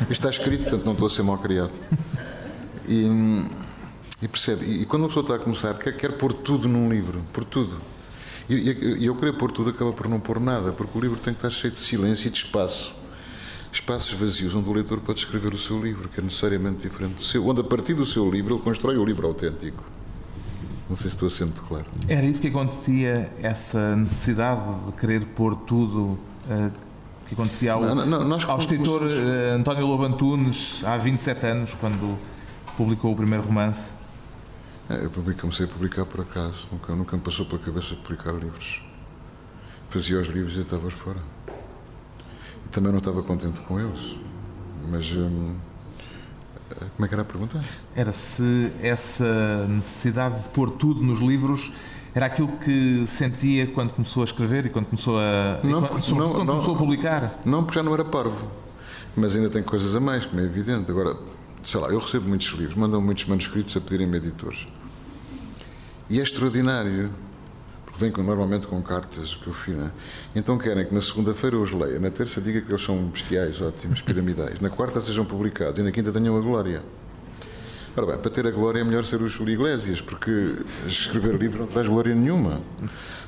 Isto está escrito, portanto não estou a ser mal criado. E, e percebe? E, quando uma pessoa está a começar, quer, quer pôr tudo num livro, por tudo. E, e, eu querer pôr tudo acaba por não pôr nada, porque o livro tem que estar cheio de silêncio e de espaço. Espaços vazios onde o leitor pode escrever o seu livro, que é necessariamente diferente do seu, onde a partir do seu livro ele constrói o livro autêntico. Não sei se estou muito claro. Era isso que acontecia, essa necessidade de querer pôr tudo. Uh, que acontecia ao, não, não, ao escritor uh, António Lobo Antunes há 27 anos, quando publicou o primeiro romance. É, eu comecei a publicar por acaso, nunca, nunca me passou pela cabeça publicar livros. Fazia os livros e estava fora. E também não estava contente com eles. Mas. Hum, como é que era a pergunta? Era se essa necessidade de pôr tudo nos livros era aquilo que sentia quando começou a escrever e quando começou a, não, quando, não, quando não, começou a publicar? Não, porque já não era parvo. Mas ainda tem coisas a mais, como é evidente. Agora, sei lá, eu recebo muitos livros, mandam muitos manuscritos a pedirem-me editores. E é extraordinário, com, normalmente com cartas que eu fiz. Né? Então querem que na segunda-feira os leia, na terça diga que eles são bestiais, ótimos, piramidais, na quarta sejam publicados e na quinta tenham a glória. Ora bem, para ter a glória é melhor ser o Júlio Iglesias, porque escrever livro não traz glória nenhuma.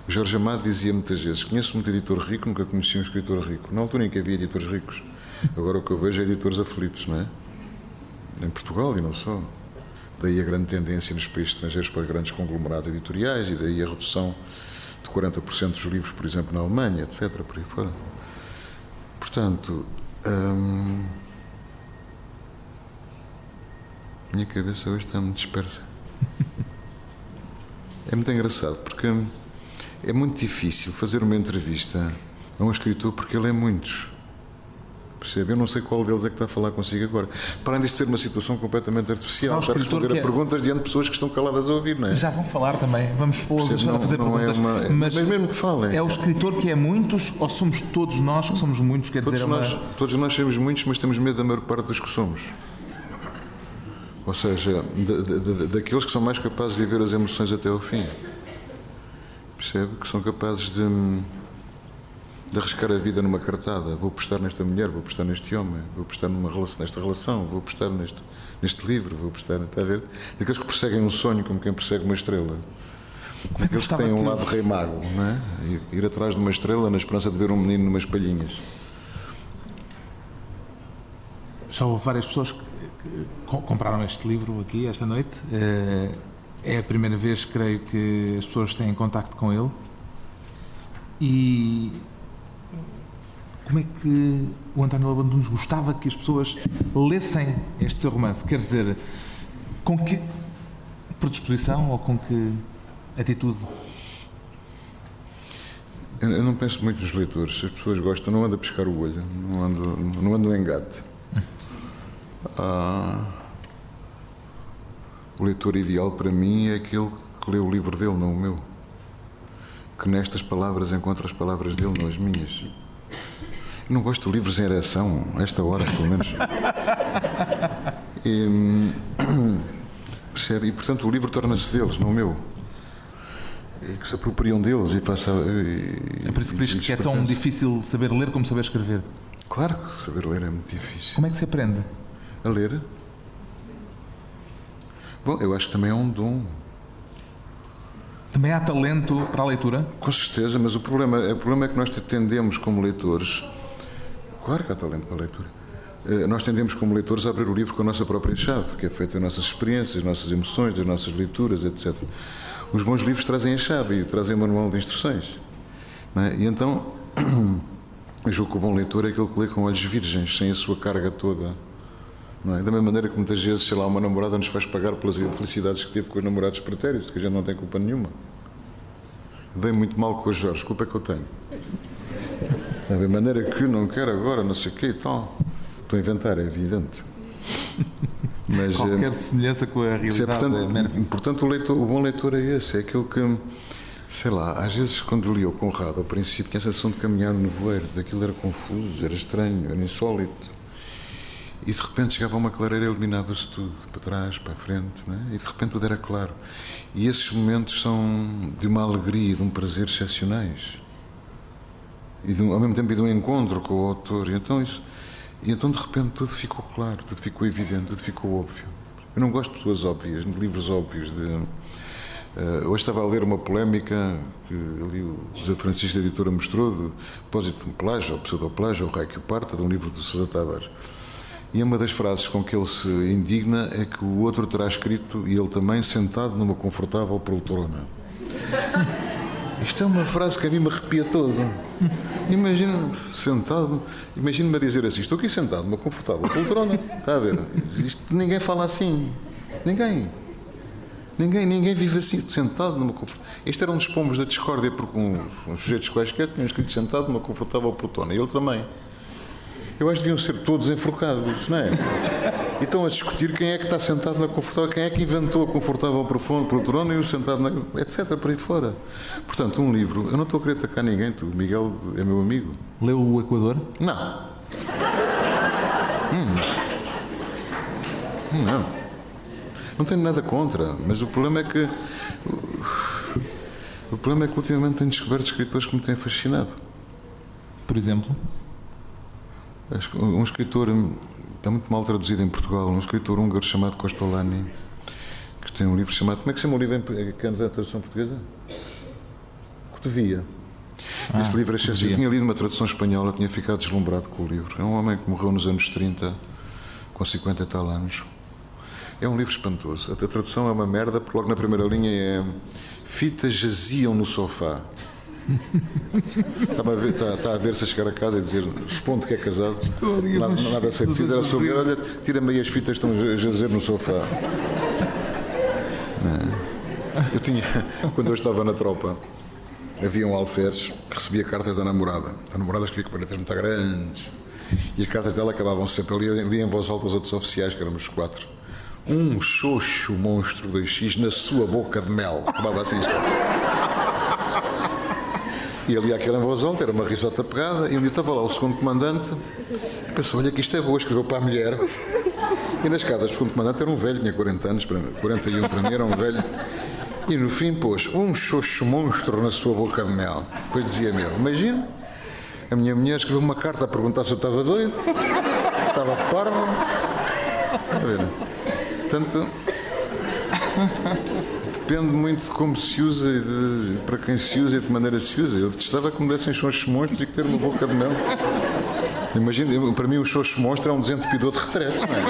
O Jorge Amado dizia muitas vezes: Conheço muito editor rico, nunca conheci um escritor rico. Na altura em que havia editores ricos. Agora o que eu vejo é editores aflitos, não é? Em Portugal e não só. Daí a grande tendência nos países estrangeiros para grandes conglomerados editoriais e daí a redução de 40% dos livros, por exemplo, na Alemanha, etc. Por aí fora. Portanto, hum, minha cabeça hoje está muito dispersa. É muito engraçado porque é muito difícil fazer uma entrevista a um escritor porque ele é muitos. Percebe? Eu não sei qual deles é que está a falar consigo agora. Para além de ser uma situação completamente artificial, para responder a é... perguntas diante de pessoas que estão caladas a ouvir, não é? Já vão falar também, vamos pô-los a fazer é perguntas. É uma... mas, mas, mesmo que falem. É o escritor que é muitos ou somos todos nós que somos muitos? Quer todos dizer, nós, uma... todos nós somos muitos, mas temos medo da maior parte dos que somos. Ou seja, daqueles que são mais capazes de ver as emoções até ao fim. Percebe? Que são capazes de, de arriscar a vida numa cartada. Vou apostar nesta mulher, vou apostar neste homem, vou apostar numa relação, nesta relação, vou apostar neste, neste livro, vou apostar. Está a ver? Daqueles que perseguem um sonho como quem persegue uma estrela. Como é que eles têm um lado rei mago, não é? Ir atrás de uma estrela na esperança de ver um menino numas palhinhas. Já houve várias pessoas que, compraram este livro aqui esta noite. Eh, é a primeira vez, creio, que as pessoas têm contacto com ele. E como é que o António Lobo nos gostava que as pessoas lessem este seu romance? Quer dizer, com que predisposição ou com que atitude? Eu não penso muito nos leitores. Se as pessoas gostam, não ando a pescar o olho, não ando, não ando em engate. Ah, o leitor ideal para mim é aquele que lê o livro dele, não o meu. Que nestas palavras encontra as palavras dele, não as minhas. Não gosto de livros em ereção, a esta hora, pelo menos. E, percebe? E, portanto, o livro torna-se deles, não o meu que se apropriam deles e façam. É por isso que diz que é tão difícil saber ler como saber escrever. Claro que saber ler é muito difícil. Como é que se aprende? A ler? Bom, eu acho que também é um dom. Também há talento para a leitura? Com certeza, mas o problema, o problema é que nós tendemos como leitores. Claro que há talento para a leitura. Eh, nós tendemos como leitores a abrir o livro com a nossa própria chave, que é feita das nossas experiências, das nossas emoções, das nossas leituras, etc. Os bons livros trazem a chave e trazem o manual de instruções. É? E então, eu julgo que o bom leitor é aquele que lê com olhos virgens, sem a sua carga toda. É? Da mesma maneira que muitas vezes, sei lá, uma namorada nos faz pagar pelas felicidades que teve com os namorados pretéritos, que a gente não tem culpa nenhuma. Dei muito mal com o Jorge, culpa é que eu tenho. Mesma maneira que não quero agora, não sei o quê e tal. Estou a inventar, é evidente. Mas, Qualquer eh, semelhança com a é, realidade. É, portanto, é portanto o, leitor, o bom leitor é esse, é aquele que, sei lá, às vezes quando li o Conrado ao princípio tinha a sensação de caminhar no nevoeiro, daquilo era confuso, era estranho, era insólito. E de repente chegava uma clareira e iluminava-se tudo, para trás, para a frente, é? e de repente tudo era claro. E esses momentos são de uma alegria, de um prazer excepcionais. E um, ao mesmo tempo de um encontro com o autor. E então isso e então de repente tudo ficou claro, tudo ficou evidente, tudo ficou óbvio. Eu não gosto de pessoas óbvias, de livros óbvios. De, uh, hoje estava a ler uma polémica que ali o José Francisco, da editora, mostrou, de depósito de um plágio, ou pseudoplágio, ou raio que o parta, de um livro do Sousa Tavares. E uma das frases com que ele se indigna é que o outro terá escrito, e ele também, sentado numa confortável poltrona. Isto é uma frase que a mim me arrepia todo. Imagina sentado, imagina-me a dizer assim: estou aqui sentado numa confortável poltrona, está a ver? Isto, ninguém fala assim. Ninguém. Ninguém, ninguém vive assim, sentado numa confortável. Este era um dos pombos da discórdia, porque uns, uns sujeitos quaisquer tinham escrito sentado numa confortável poltrona. E ele também. Eu acho que deviam ser todos enforcados, não é? E estão a discutir quem é que está sentado na confortável, quem é que inventou a confortável poltrona e o sentado na. etc. por aí fora. Portanto, um livro. Eu não estou a querer atacar ninguém, tu. Miguel é meu amigo. Leu o Equador? Não. Hum, não. Não. Não tenho nada contra, mas o problema é que. O problema é que ultimamente tenho descoberto escritores que me têm fascinado. Por exemplo? Um escritor, está muito mal traduzido em Portugal, um escritor húngaro chamado Costolani, que tem um livro chamado. Como é que chama o livro em que é a tradução portuguesa? Cotovia. Ah, Este livro é excepcional. Eu tinha lido uma tradução espanhola, tinha ficado deslumbrado com o livro. É um homem que morreu nos anos 30, com 50 e tal anos. É um livro espantoso. A tradução é uma merda, porque logo na primeira linha é fitas jaziam no sofá. Está a, ver, está, está a ver-se a chegar a casa e dizer, supondo que é casado, nada, nada a ser decidido. Era sobre, olha, tira-me aí as fitas que estão a jazer no sofá. É. Eu tinha, quando eu estava na tropa, havia um alferes que recebia cartas da namorada. A namorada escrevia com letras muito grandes. E as cartas dela acabavam sempre ali, ali em voz alta os outros oficiais, que éramos quatro. Um xoxo monstro 2x na sua boca de mel. Acabava assim. E ali aquela em voz alta, era uma risota pegada, e um dia estava lá o segundo comandante e pensou, olha que isto é boa, escreveu para a mulher. E nas escadas do segundo comandante era um velho, tinha 40 anos, para mim, 41 para mim, era um velho. E no fim pôs um xoxo monstro na sua boca de mel. Depois dizia-me ele, imagina, a minha mulher escreveu uma carta a perguntar se eu estava doido, estava parvo. A ver? Portanto, depende muito de como se usa e de, para quem se usa e de que maneira se usa. Eu detestava que me dessem xoxos monstros e que ter uma boca de mel. Imagina, para mim o xoxo monstro é um desentupidor de retretes, não é?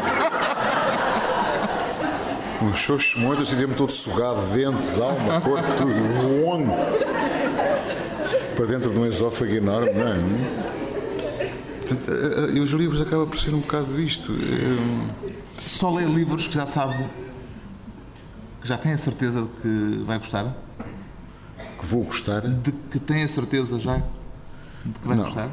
Um xoxo monstro, assim, me todo sugado, dentes, alma, corpo, tudo. Uong! Para dentro de um esófago enorme, não é? Portanto, eh, eh, e os livros acabam por ser um bocado isto. Só lê livros que já sabe, que já tem a certeza de que vai gostar? Que vou gostar? De que tem a certeza já de que vai não, gostar?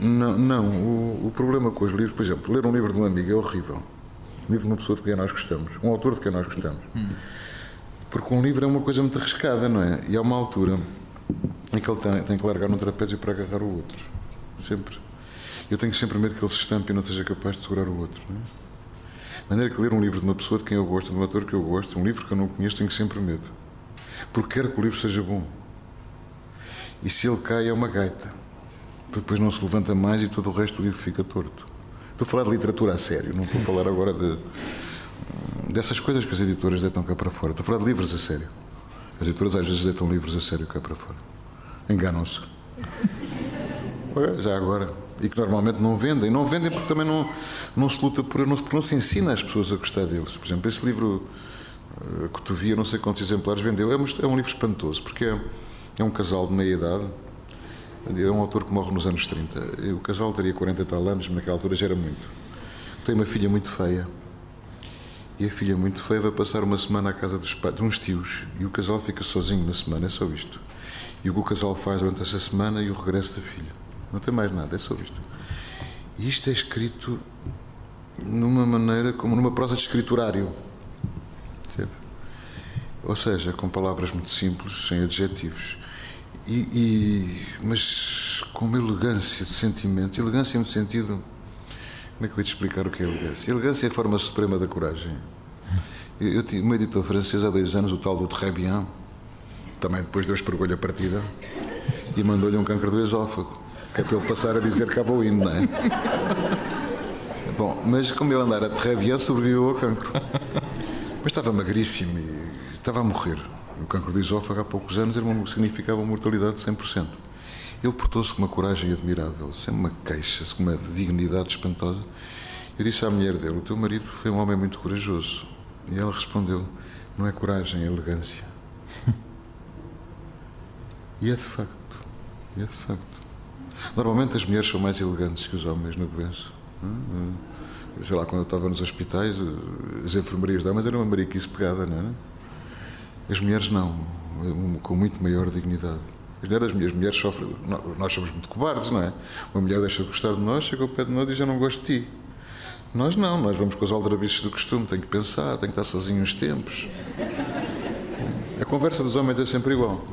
Não, não. O, o, problema com os livros, por exemplo, ler um livro de um amigo é horrível. Um livro de uma pessoa de quem nós gostamos, um autor de quem nós gostamos. Hum. Porque um livro é uma coisa muito arriscada, não é? E há uma altura em que ele tem, tem que largar um trapézio para agarrar o outro. Sempre. Eu tenho sempre medo que ele se estampe e não seja capaz de segurar o outro. Não é? Maneira que ler um livro de uma pessoa de quem eu gosto, de um autor que eu gosto, um livro que eu não conheço, tenho sempre medo. Porque quero que o livro seja bom. E se ele cai, é uma gaita. Depois não se levanta mais e todo o resto do livro fica torto. Estou a falar de literatura a sério, não estou a falar agora de, dessas coisas que as editoras deitam cá para fora. Estou a falar de livros a sério. As editoras às vezes deitam livros a sério cá para fora. Enganam-se. Já agora. E que normalmente não vendem. Não vendem porque também não, não se luta por. Não, porque não se ensina as pessoas a gostar deles. Por exemplo, esse livro uh, que tu via, não sei quantos exemplares vendeu, é um, é um livro espantoso, porque é, é um casal de meia idade é um autor que morre nos anos 30. O casal teria 40 e tal anos, mas naquela altura já era muito. Tem uma filha muito feia. E a filha muito feia vai passar uma semana à casa dos, de uns tios. E o casal fica sozinho na semana, é só isto. E o que o casal faz durante essa semana e o regresso da filha. Não tem mais nada, é só isto. E isto é escrito numa maneira, como numa prosa de escriturário. Ou seja, com palavras muito simples, sem adjetivos. E, e, mas com uma elegância de sentimento. Elegância no sentido. Como é que eu ia te explicar o que é elegância? Elegância é a forma suprema da coragem. Eu, eu tive um editor francês há dois anos, o tal do Très Bien, também depois deu espargolho a partida, e mandou-lhe um câncer do esófago, que é para ele passar a dizer que vou indo, não é? Bom, mas como ele andara Très Bien, sobreviveu ao cancro. Mas estava magríssimo e estava a morrer. O cancro do esófago há poucos anos era uma, significava uma mortalidade de 100%. Ele portou-se com uma coragem admirável, sem uma queixa, com uma dignidade espantosa. Eu disse à mulher dele: O teu marido foi um homem muito corajoso. E ela respondeu: Não é coragem, é elegância. e é de facto. É de facto. Normalmente as mulheres são mais elegantes que os homens na doença. Sei lá, quando eu estava nos hospitais, as enfermarias da mas era uma mariquice pegada, não é? As mulheres não, com muito maior dignidade. As mulheres, as mulheres sofrem, nós somos muito cobardes, não é? Uma mulher deixa de gostar de nós, chega ao pé de nós e diz: Já não gosto de ti. Nós não, nós vamos com os aldrabices do costume, tem que pensar, tem que estar sozinho uns tempos. A conversa dos homens é sempre igual.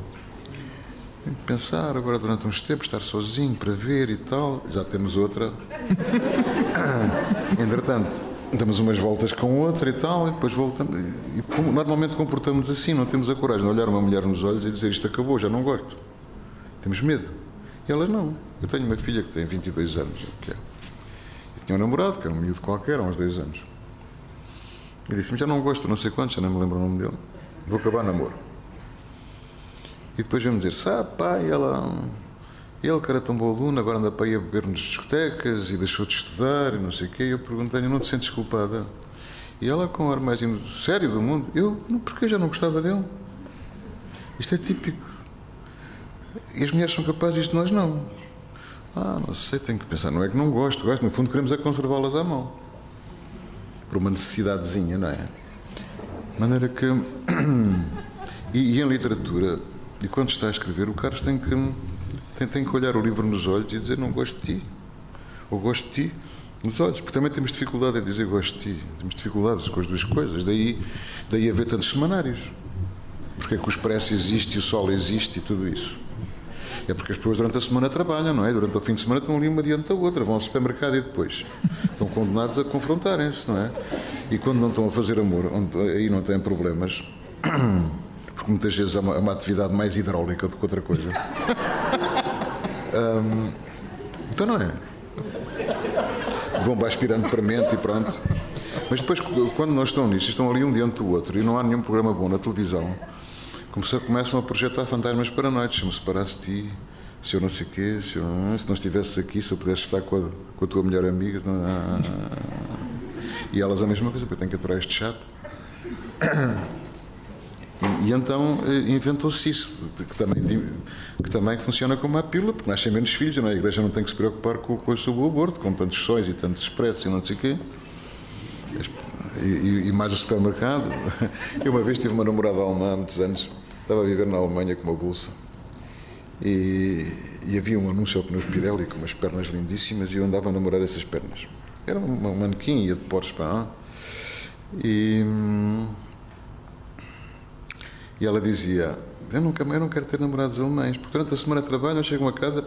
Tem que pensar agora durante uns tempos, estar sozinho para ver e tal. Já temos outra. Entretanto, damos umas voltas com outra e tal, e depois voltamos. E normalmente comportamos assim, não temos a coragem de olhar uma mulher nos olhos e dizer isto acabou, já não gosto. Temos medo. E elas não. Eu tenho uma filha que tem 22 anos, que é. E tinha um namorado, que era um miúdo qualquer, há uns 10 anos. E disse-me, já não gosto, não sei quantos, já não me lembro o nome dele. Vou acabar namoro. E depois vem-me dizer, sabe, pai, ela ele, que era tão bom aluno, agora anda para ir a beber nas discotecas e deixou de estudar e não sei o quê. E eu perguntei-lhe, não te sentes culpada? E ela, com o ar mais sério do mundo, eu, porque já não gostava dele? Isto é típico. E as mulheres são capazes de nós não. Ah, não sei, tenho que pensar. Não é que não gosto, gosto. No fundo, queremos é conservá-las à mão. Por uma necessidadezinha, não é? De maneira que. E, e em literatura, e quando está a escrever, o Carlos tem que tem, tem que olhar o livro nos olhos e dizer não gosto de ti. Ou gosto de ti nos olhos, porque também temos dificuldade em dizer gosto de ti. Temos dificuldades com as duas coisas. Daí, daí haver tantos semanários. Porque é que o Expresso existe e o Sol existe e tudo isso. É porque as pessoas durante a semana trabalham, não é? Durante o fim de semana estão ali uma diante da outra, vão ao supermercado e depois estão condenados a confrontarem-se, não é? E quando não estão a fazer amor, aí não têm problemas, porque muitas vezes é uma, é uma atividade mais hidráulica do que outra coisa. Hum, então não é? Vão aspirando para mente e pronto. Mas depois, quando não estão nisto, estão ali um diante do outro e não há nenhum programa bom na televisão, começam a projetar fantasmas paranoides. Se me separasse de ti, se eu não sei o quê, se, eu, se não estivesse aqui, se eu pudesse estar com a, com a tua melhor amiga. E elas a mesma coisa, porque eu tenho que aturar este chato. E, e então eh, inventou-se isso, que também, que também funciona como uma pílula, porque nascem menos filhos, não é? a igreja não tem que se preocupar com, com o aborto, com tantos sóis e tantos expressos e não sei o quê. E, e, mais o supermercado. Eu uma vez tive uma namorada alemã há muitos anos, estava a viver na Alemanha com uma bolsa. E, e havia um anúncio ao pneus Pirelli com umas pernas lindíssimas e eu andava a namorar essas pernas. Era uma manequim, ia de Porsche para lá. E, e ela dizia: eu, nunca, eu não quero ter namorados alemães, porque durante a semana trabalham, chegam a casa,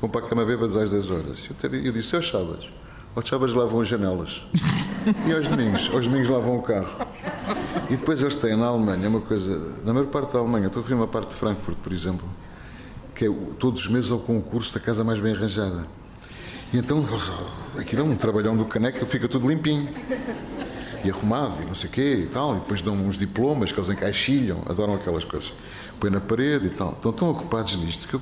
vão para a cama bêbados às 10 horas. Eu, eu disse: aos sábados. Aos sábados lavam as janelas. E aos domingos? Aos domingos lavam o carro. E depois eles têm na Alemanha uma coisa. Na maior parte da Alemanha, estou a ver uma parte de Frankfurt, por exemplo, que é todos os meses ao concurso da casa mais bem arranjada. E então, aquilo é um trabalhão do caneco, fica tudo limpinho e arrumado e não sei o quê e tal, e depois dão uns diplomas que eles encaixilham, adoram aquelas coisas. Põe na parede e tal. Estão tão ocupados nisto que eu,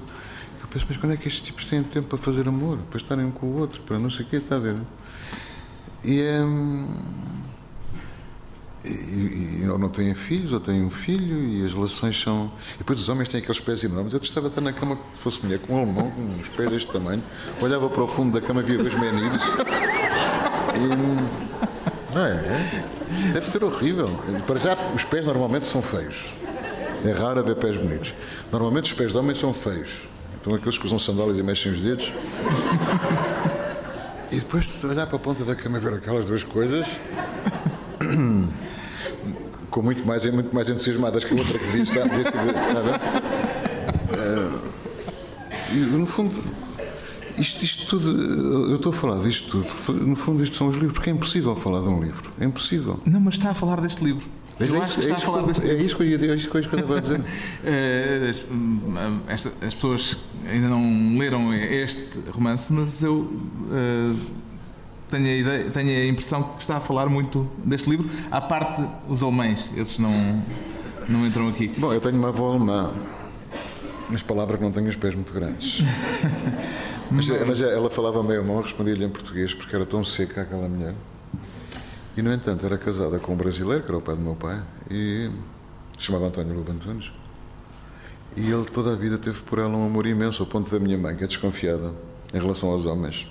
eu penso, mas quando é que estes tipos têm tempo para fazer amor, para estarem um com o outro, para não sei o quê, está a ver? E é. E, e, ou não têm filhos, ou têm um filho, e as relações são. E depois os homens têm aqueles pés enormes. Eu estava estar na cama que fosse mulher, com um alemão, com uns pés deste tamanho, olhava para o fundo da cama, via dois meninos. E, não é? Deve ser horrível. Para já, os pés normalmente são feios. É raro ver pés bonitos. Normalmente os pés de homens são feios. Então aqueles que usam sandálias e mexem os dedos. E depois de olhar para a ponta da cama e ver aquelas duas coisas. com muito mais, muito mais entusiasmadas que a outra que devia estar, devia estar, estar, e no fundo isto, isto tudo, eu estou a falar disto tudo, no fundo isto são os livros, porque é impossível falar de um livro. É impossível. Não, mas está a falar deste livro. É eu é está é a falar deste livro. É isso que eu ia dizer, é isso que eu ia dizer. Eh, as pessoas ainda não leram este romance, mas eu uh, tenho, a ideia, tenho a impressão que está a falar muito deste livro, à parte os alemães, esses não, não entram aqui. Bom, eu tenho uma avó alemã, mas palavra que não tenho os pés muito grandes. Mas, mas ela falava meio mal, respondia-lhe em português porque era tão seca aquela mulher. E, no entanto, era casada com um brasileiro, que era o pai do meu pai, e chamava António Lobo Antunes. E ele toda a vida teve por ela um amor imenso, ao ponto da minha mãe, que é desconfiada em relação aos homens,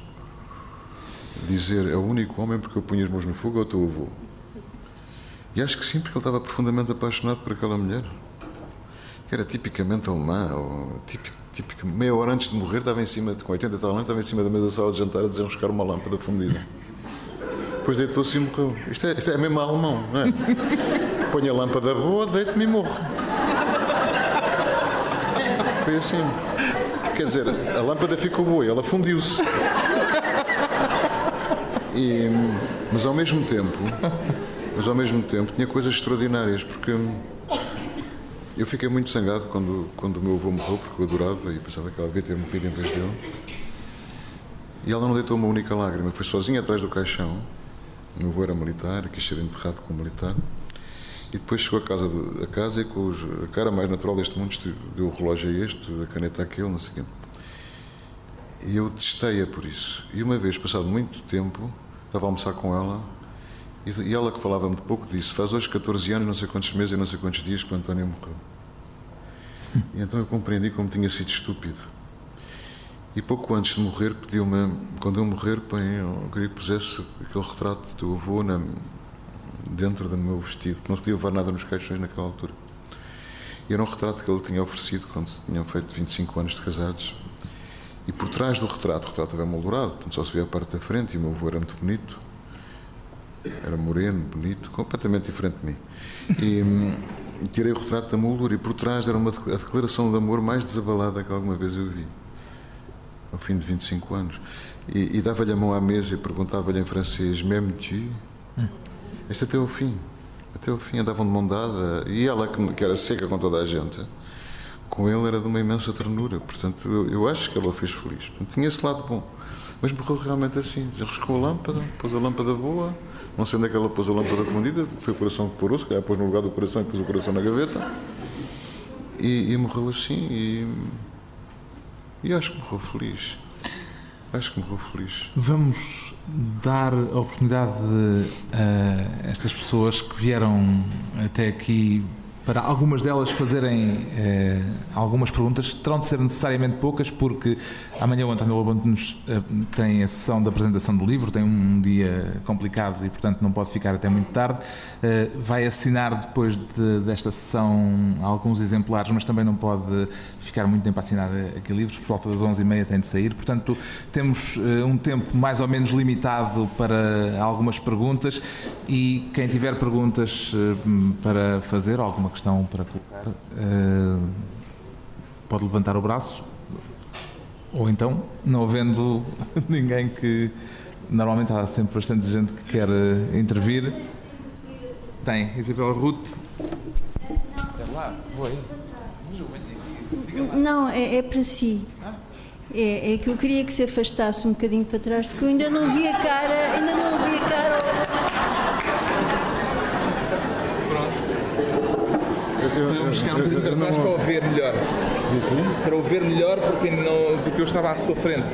dizer: é o único homem porque eu punho as mãos no fogo, é o teu avô. E acho que sim, porque ele estava profundamente apaixonado por aquela mulher, que era tipicamente alemã, ou típico, típico, meia hora antes de morrer, estava em cima, com 80 e tal anos, estava em cima da mesa da sala de jantar a desenroscar uma lâmpada fundida. Depois deitou-se e morreu. Isto é, isto é mesmo alemão, não é? Põe a lâmpada boa, deito-me e morro. Foi assim. Quer dizer, a lâmpada ficou boa ela fundiu-se. Mas ao mesmo tempo, mas ao mesmo tempo tinha coisas extraordinárias, porque eu fiquei muito zangado quando, quando o meu avô morreu, porque eu adorava e pensava que ela devia ter morrido em vez dele. E ela não deitou uma única lágrima, foi sozinha atrás do caixão. O meu avô era militar, quis ser enterrado como militar. E depois chegou a casa, de, a casa e com os, a cara mais natural deste mundo deu o relógio a este, a caneta àquele, não sei o quê. E eu testei-a por isso. E uma vez, passado muito tempo, estava a almoçar com ela e ela que falava muito pouco disse: Faz hoje 14 anos, não sei quantos meses e não sei quantos dias que o António morreu. E então eu compreendi como tinha sido estúpido. E pouco antes de morrer, pediu-me, quando eu morrer, eu queria que pusesse aquele retrato do teu avô na, dentro do meu vestido, que não podia levar nada nos caixões naquela altura. E era um retrato que ele tinha oferecido quando tinham feito 25 anos de casados. E por trás do retrato, o retrato era moldurado, portanto só se via a parte da frente, e o meu avô era muito bonito. Era moreno, bonito, completamente diferente de mim. E, tirei o retrato da moldura e por trás era uma a declaração de amor mais desabalada que alguma vez eu vi, ao fim de 25 anos. E, e dava-lhe a mão à mesa e perguntava-lhe em francês: Même tu? Hum. Este até ao fim, até ao fim, andavam de mão dada. E ela, que era seca com toda a gente, com ele era de uma imensa ternura. Portanto, eu, eu acho que ela o fez feliz. Portanto, tinha esse lado bom. Mas morreu realmente assim: desenroscou a lâmpada, pôs a lâmpada boa não sei onde é que ela pôs a lâmpada fundida, foi o coração que porou, se calhar pôs no lugar do coração e pôs o coração na gaveta. E, e morreu assim e, e acho que morreu feliz. Acho que morreu feliz. Vamos dar a oportunidade a estas pessoas que vieram até aqui para algumas delas fazerem eh, algumas perguntas. Terão de ser necessariamente poucas, porque amanhã o António Lobo nos eh, tem a sessão da apresentação do livro, tem um dia complicado e, portanto, não pode ficar até muito tarde. Eh, vai assinar depois de, desta sessão alguns exemplares, mas também não pode ficar muito tempo a assinar aqui livros, por volta das 11h30 tem de sair. Portanto, temos eh, um tempo mais ou menos limitado para algumas perguntas e quem tiver perguntas eh, para fazer, alguma questão para colocar, eh, pode levantar o braço. Ou então, não havendo ninguém que. Normalmente há sempre bastante gente que quer intervir. Tem, Isabel Ruth. É lá, aí. Não, é, é para si. É, é, que eu queria que se afastasse um bocadinho para trás, porque eu ainda não vi a cara, ainda não vi a cara. Vamos chegar um bocadinho para trás para o ver melhor. Para o ver melhor, porque, não, porque eu estava à sua frente.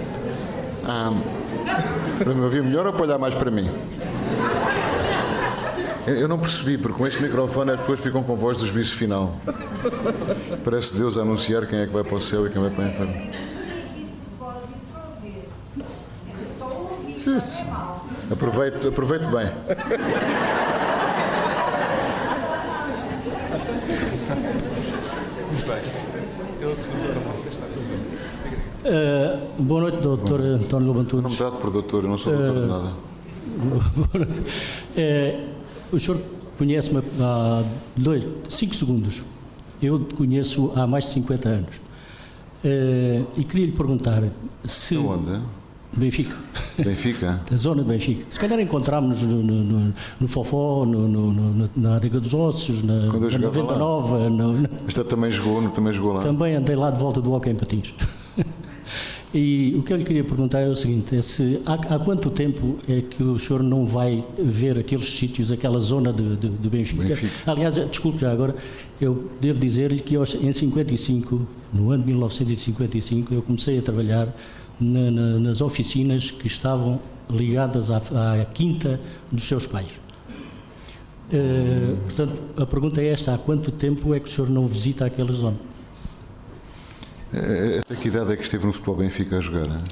Ah, para me ouvir melhor ou para olhar mais para mim? Eu não percebi, porque com este microfone as pessoas ficam com voz do juízo final. Parece Deus a anunciar quem é que vai para o céu e quem vai para o inferno. Aproveite, aproveite bem. Uh, boa noite, doutor António Lobantunes. Não me trate por doutor, eu não sou doutor uh, de nada. Boa noite. Uh, o senhor conhece-me há dois, cinco segundos. Eu conheço há mais de 50 anos. Uh, e queria lhe perguntar se. Onde? Benfica. Benfica? da zona de Benfica. Se calhar encontrámos no, no, no, no Fofó, no, no, na Adega dos Ossos, na, na Venda lá. Nova. No, Esta também jogou, também jogou lá. Também andei lá de volta do Hockey em Patins. E o que eu lhe queria perguntar é o seguinte: é se, há, há, quanto tempo é que o senhor não vai ver aqueles sítios, aquela zona de, de, de Benfica? Benfica? Aliás, desculpe já agora, eu devo dizer-lhe que em 55, no ano de 1955, eu comecei a trabalhar na, na, nas oficinas que estavam ligadas à, à quinta dos seus pais. Uh, portanto, a pergunta é esta: há quanto tempo é que o senhor não visita aquela zona? É, até que idade é que esteve no futebol Benfica a jogar? Hein?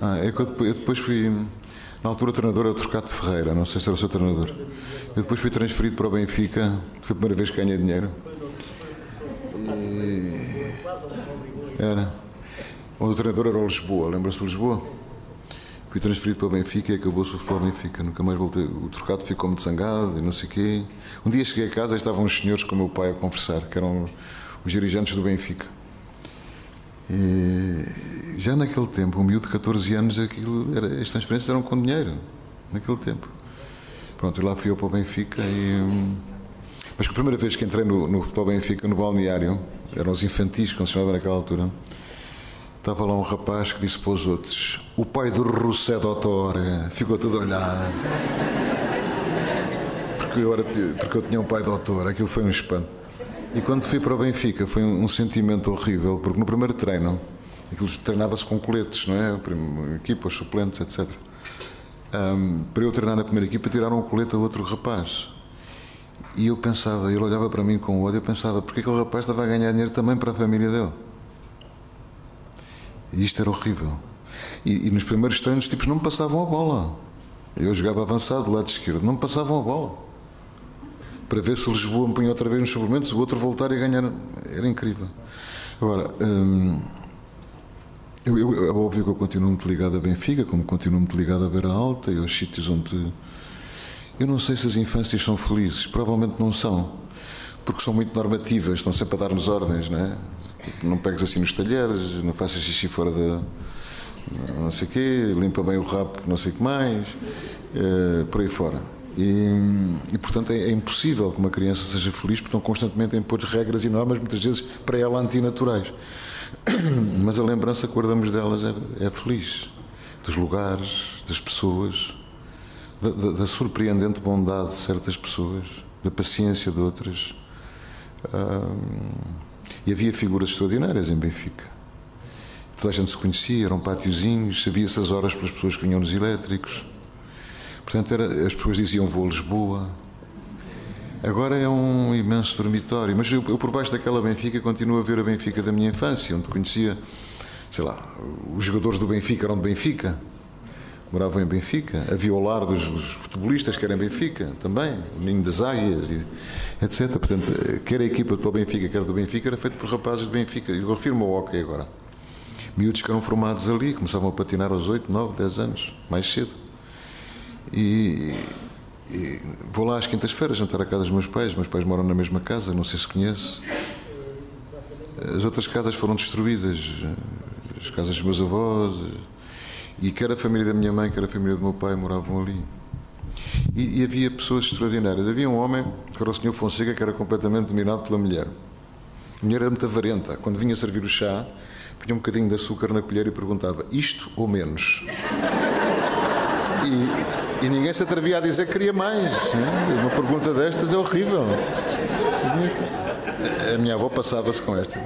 Ah, é que eu depois fui, na altura, treinador era Trocado de Ferreira, não sei se era o seu treinador. Eu depois fui transferido para o Benfica, foi a primeira vez que ganhei dinheiro. E... Era. O treinador era o Lisboa, lembra-se de Lisboa? Fui transferido para o Benfica e acabou-se o futebol Benfica. Nunca mais voltei. O trocado ficou-me desangado e não sei o quê. Um dia cheguei a casa e estavam uns senhores com o meu pai a conversar, que eram os dirigentes do Benfica. E já naquele tempo, um miúdo de 14 anos, aquilo era, as transferências eram com dinheiro. Naquele tempo. Pronto, e lá fui eu para o Benfica e. Mas a primeira vez que entrei no, no futebol Benfica, no balneário, eram os infantis, como se chamava naquela altura Estava lá um rapaz que disse para os outros: O pai do Rossé Doutor. Ficou todo a olhar. Porque eu, era, porque eu tinha um pai doutor. Aquilo foi um espanto. E quando fui para o Benfica foi um, sentimento horrível, porque no primeiro treino, aquilo treinava-se com coletes, não é? Os suplentes, etc. Um, para eu treinar na primeira equipa, tiraram um colete a outro rapaz. E eu pensava, ele olhava para mim com ódio, eu pensava, porque aquele rapaz estava a ganhar dinheiro também para a família dele. E isto era horrível. E, e nos primeiros treinos, tipos não me passavam a bola. Eu jogava avançado do lado esquerdo, não me passavam a bola. Para ver se o Lisboa me punha outra vez nos suplementos, o outro voltar e ganhar. Era incrível. Agora, hum, eu, eu, é óbvio que eu continuo muito ligado a Benfica, como continuo muito ligado a Beira Alta e aos sítios onde. Eu não sei se as infâncias são felizes, provavelmente não são, porque são muito normativas, estão sempre a dar-nos ordens, não é? Tipo, não pegues assim nos talheres, não faças xixi fora da. não sei o quê, limpa bem o rabo, não sei o que mais, uh, por aí fora. E, e portanto, é, é, impossível que uma criança seja feliz porque estão constantemente a impor regras e normas, muitas vezes para ela antinaturais. Mas a lembrança que guardamos delas é, é feliz. Dos lugares, das pessoas, da, da, da, surpreendente bondade de certas pessoas, da paciência de outras. E havia figuras extraordinárias em Benfica. Toda a gente se conhecia, eram pátiozinhos, sabia-se as horas pelas pessoas que vinham nos elétricos. Portanto, era, as pessoas diziam vou a Lisboa. Agora é um imenso dormitório, mas eu, eu, por baixo daquela Benfica continuo a ver a Benfica da minha infância, onde conhecia, sei lá, os jogadores do Benfica eram de Benfica, moravam em Benfica. Havia o lar dos, dos futebolistas que eram em Benfica também, o Ninho das Águias, e, etc. Portanto, quer a equipa do Benfica, quer do Benfica, era feito por rapazes de Benfica. E eu refiro-me ao hockey agora. Miúdos que eram formados ali, começavam a patinar aos 8, 9, 10 anos, mais cedo. E, e vou lá às quintas-feiras jantar à casa dos meus pais. Meus pais moram na mesma casa, não sei se conhece. As outras casas foram destruídas, as casas dos meus avós, e quer a família da minha mãe, quer a família do meu pai moravam ali. E, e, havia pessoas extraordinárias. Havia um homem, que era o Sr. Fonseca, que era completamente dominado pela mulher. A mulher era muito avarenta. Quando vinha servir o chá, punha um bocadinho de açúcar na colher e perguntava: isto ou menos? E, e ninguém se atrevia a dizer que queria mais. Né? Uma pergunta destas é horrível. A minha avó passava-se com esta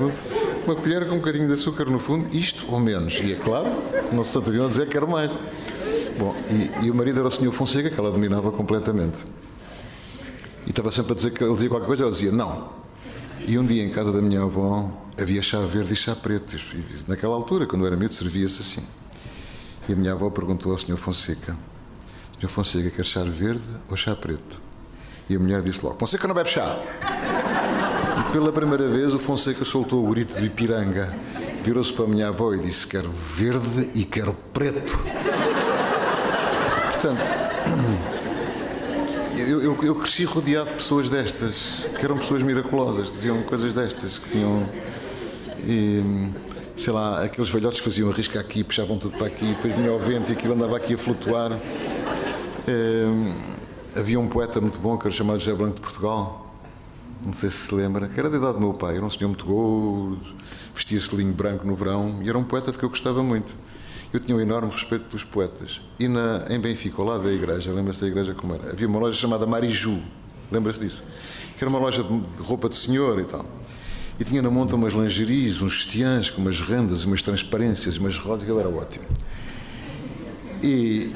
uma colher com um bocadinho de açúcar no fundo, isto ou menos. E é claro, não se atreviam a dizer quero mais. Bom, e, e, o marido era o senhor Fonseca, que ela dominava completamente. E estava sempre a dizer que ele dizia qualquer coisa, ela dizia não. E um dia em casa da minha avó havia chá verde e chá preto. E naquela altura, quando era miúdo, servia-se assim. E a minha avó perguntou ao senhor Fonseca: Senhor Fonseca, quer chá verde ou chá preto? E a mulher disse logo: Fonseca não bebe chá. Pela primeira vez o Fonseca soltou o grito do Ipiranga. Virou-se para a minha avó e disse: Quero verde e quero preto. Portanto, eu, eu, eu, cresci rodeado de pessoas destas, que eram pessoas miraculosas, diziam coisas destas, que tinham. E, sei lá, aqueles velhotes faziam a risca aqui, puxavam tudo para aqui, depois vinha o vento e aquilo andava aqui a flutuar. É, havia um poeta muito bom que era chamado José Branco de Portugal, não sei se se lembra, que era da idade do meu pai, era um senhor muito gordo, vestia-se linho branco no verão e era um poeta de que eu gostava muito. Eu tinha um enorme respeito pelos poetas. E na, em Benfica, ao lado da igreja, lembra-se da igreja como era? Havia uma loja chamada Mariju, lembra-se disso? Que era uma loja de, roupa de senhor e tal. E tinha na monta umas lingeries, uns sutiãs com umas rendas, umas transparências, umas rodas, aquilo era ótimo. E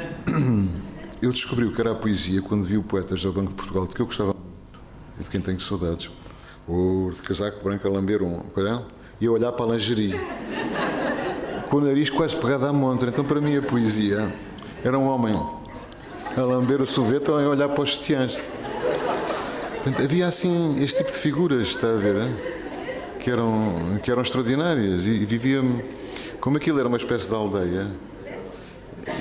eu descobri o que era a poesia quando vi o poeta José Banco de Portugal, de que eu gostava de quem tenho saudades. O de casaco branco a lamber um e a olhar para a lingerie. Com o nariz quase pegado à montra. Então, para mim, a poesia era um homem a lamber o sorvete ou a olhar para os sutiãs. Havia assim este tipo de figuras, está a ver? Que eram, que eram extraordinárias e, e vivia como aquilo era uma espécie de aldeia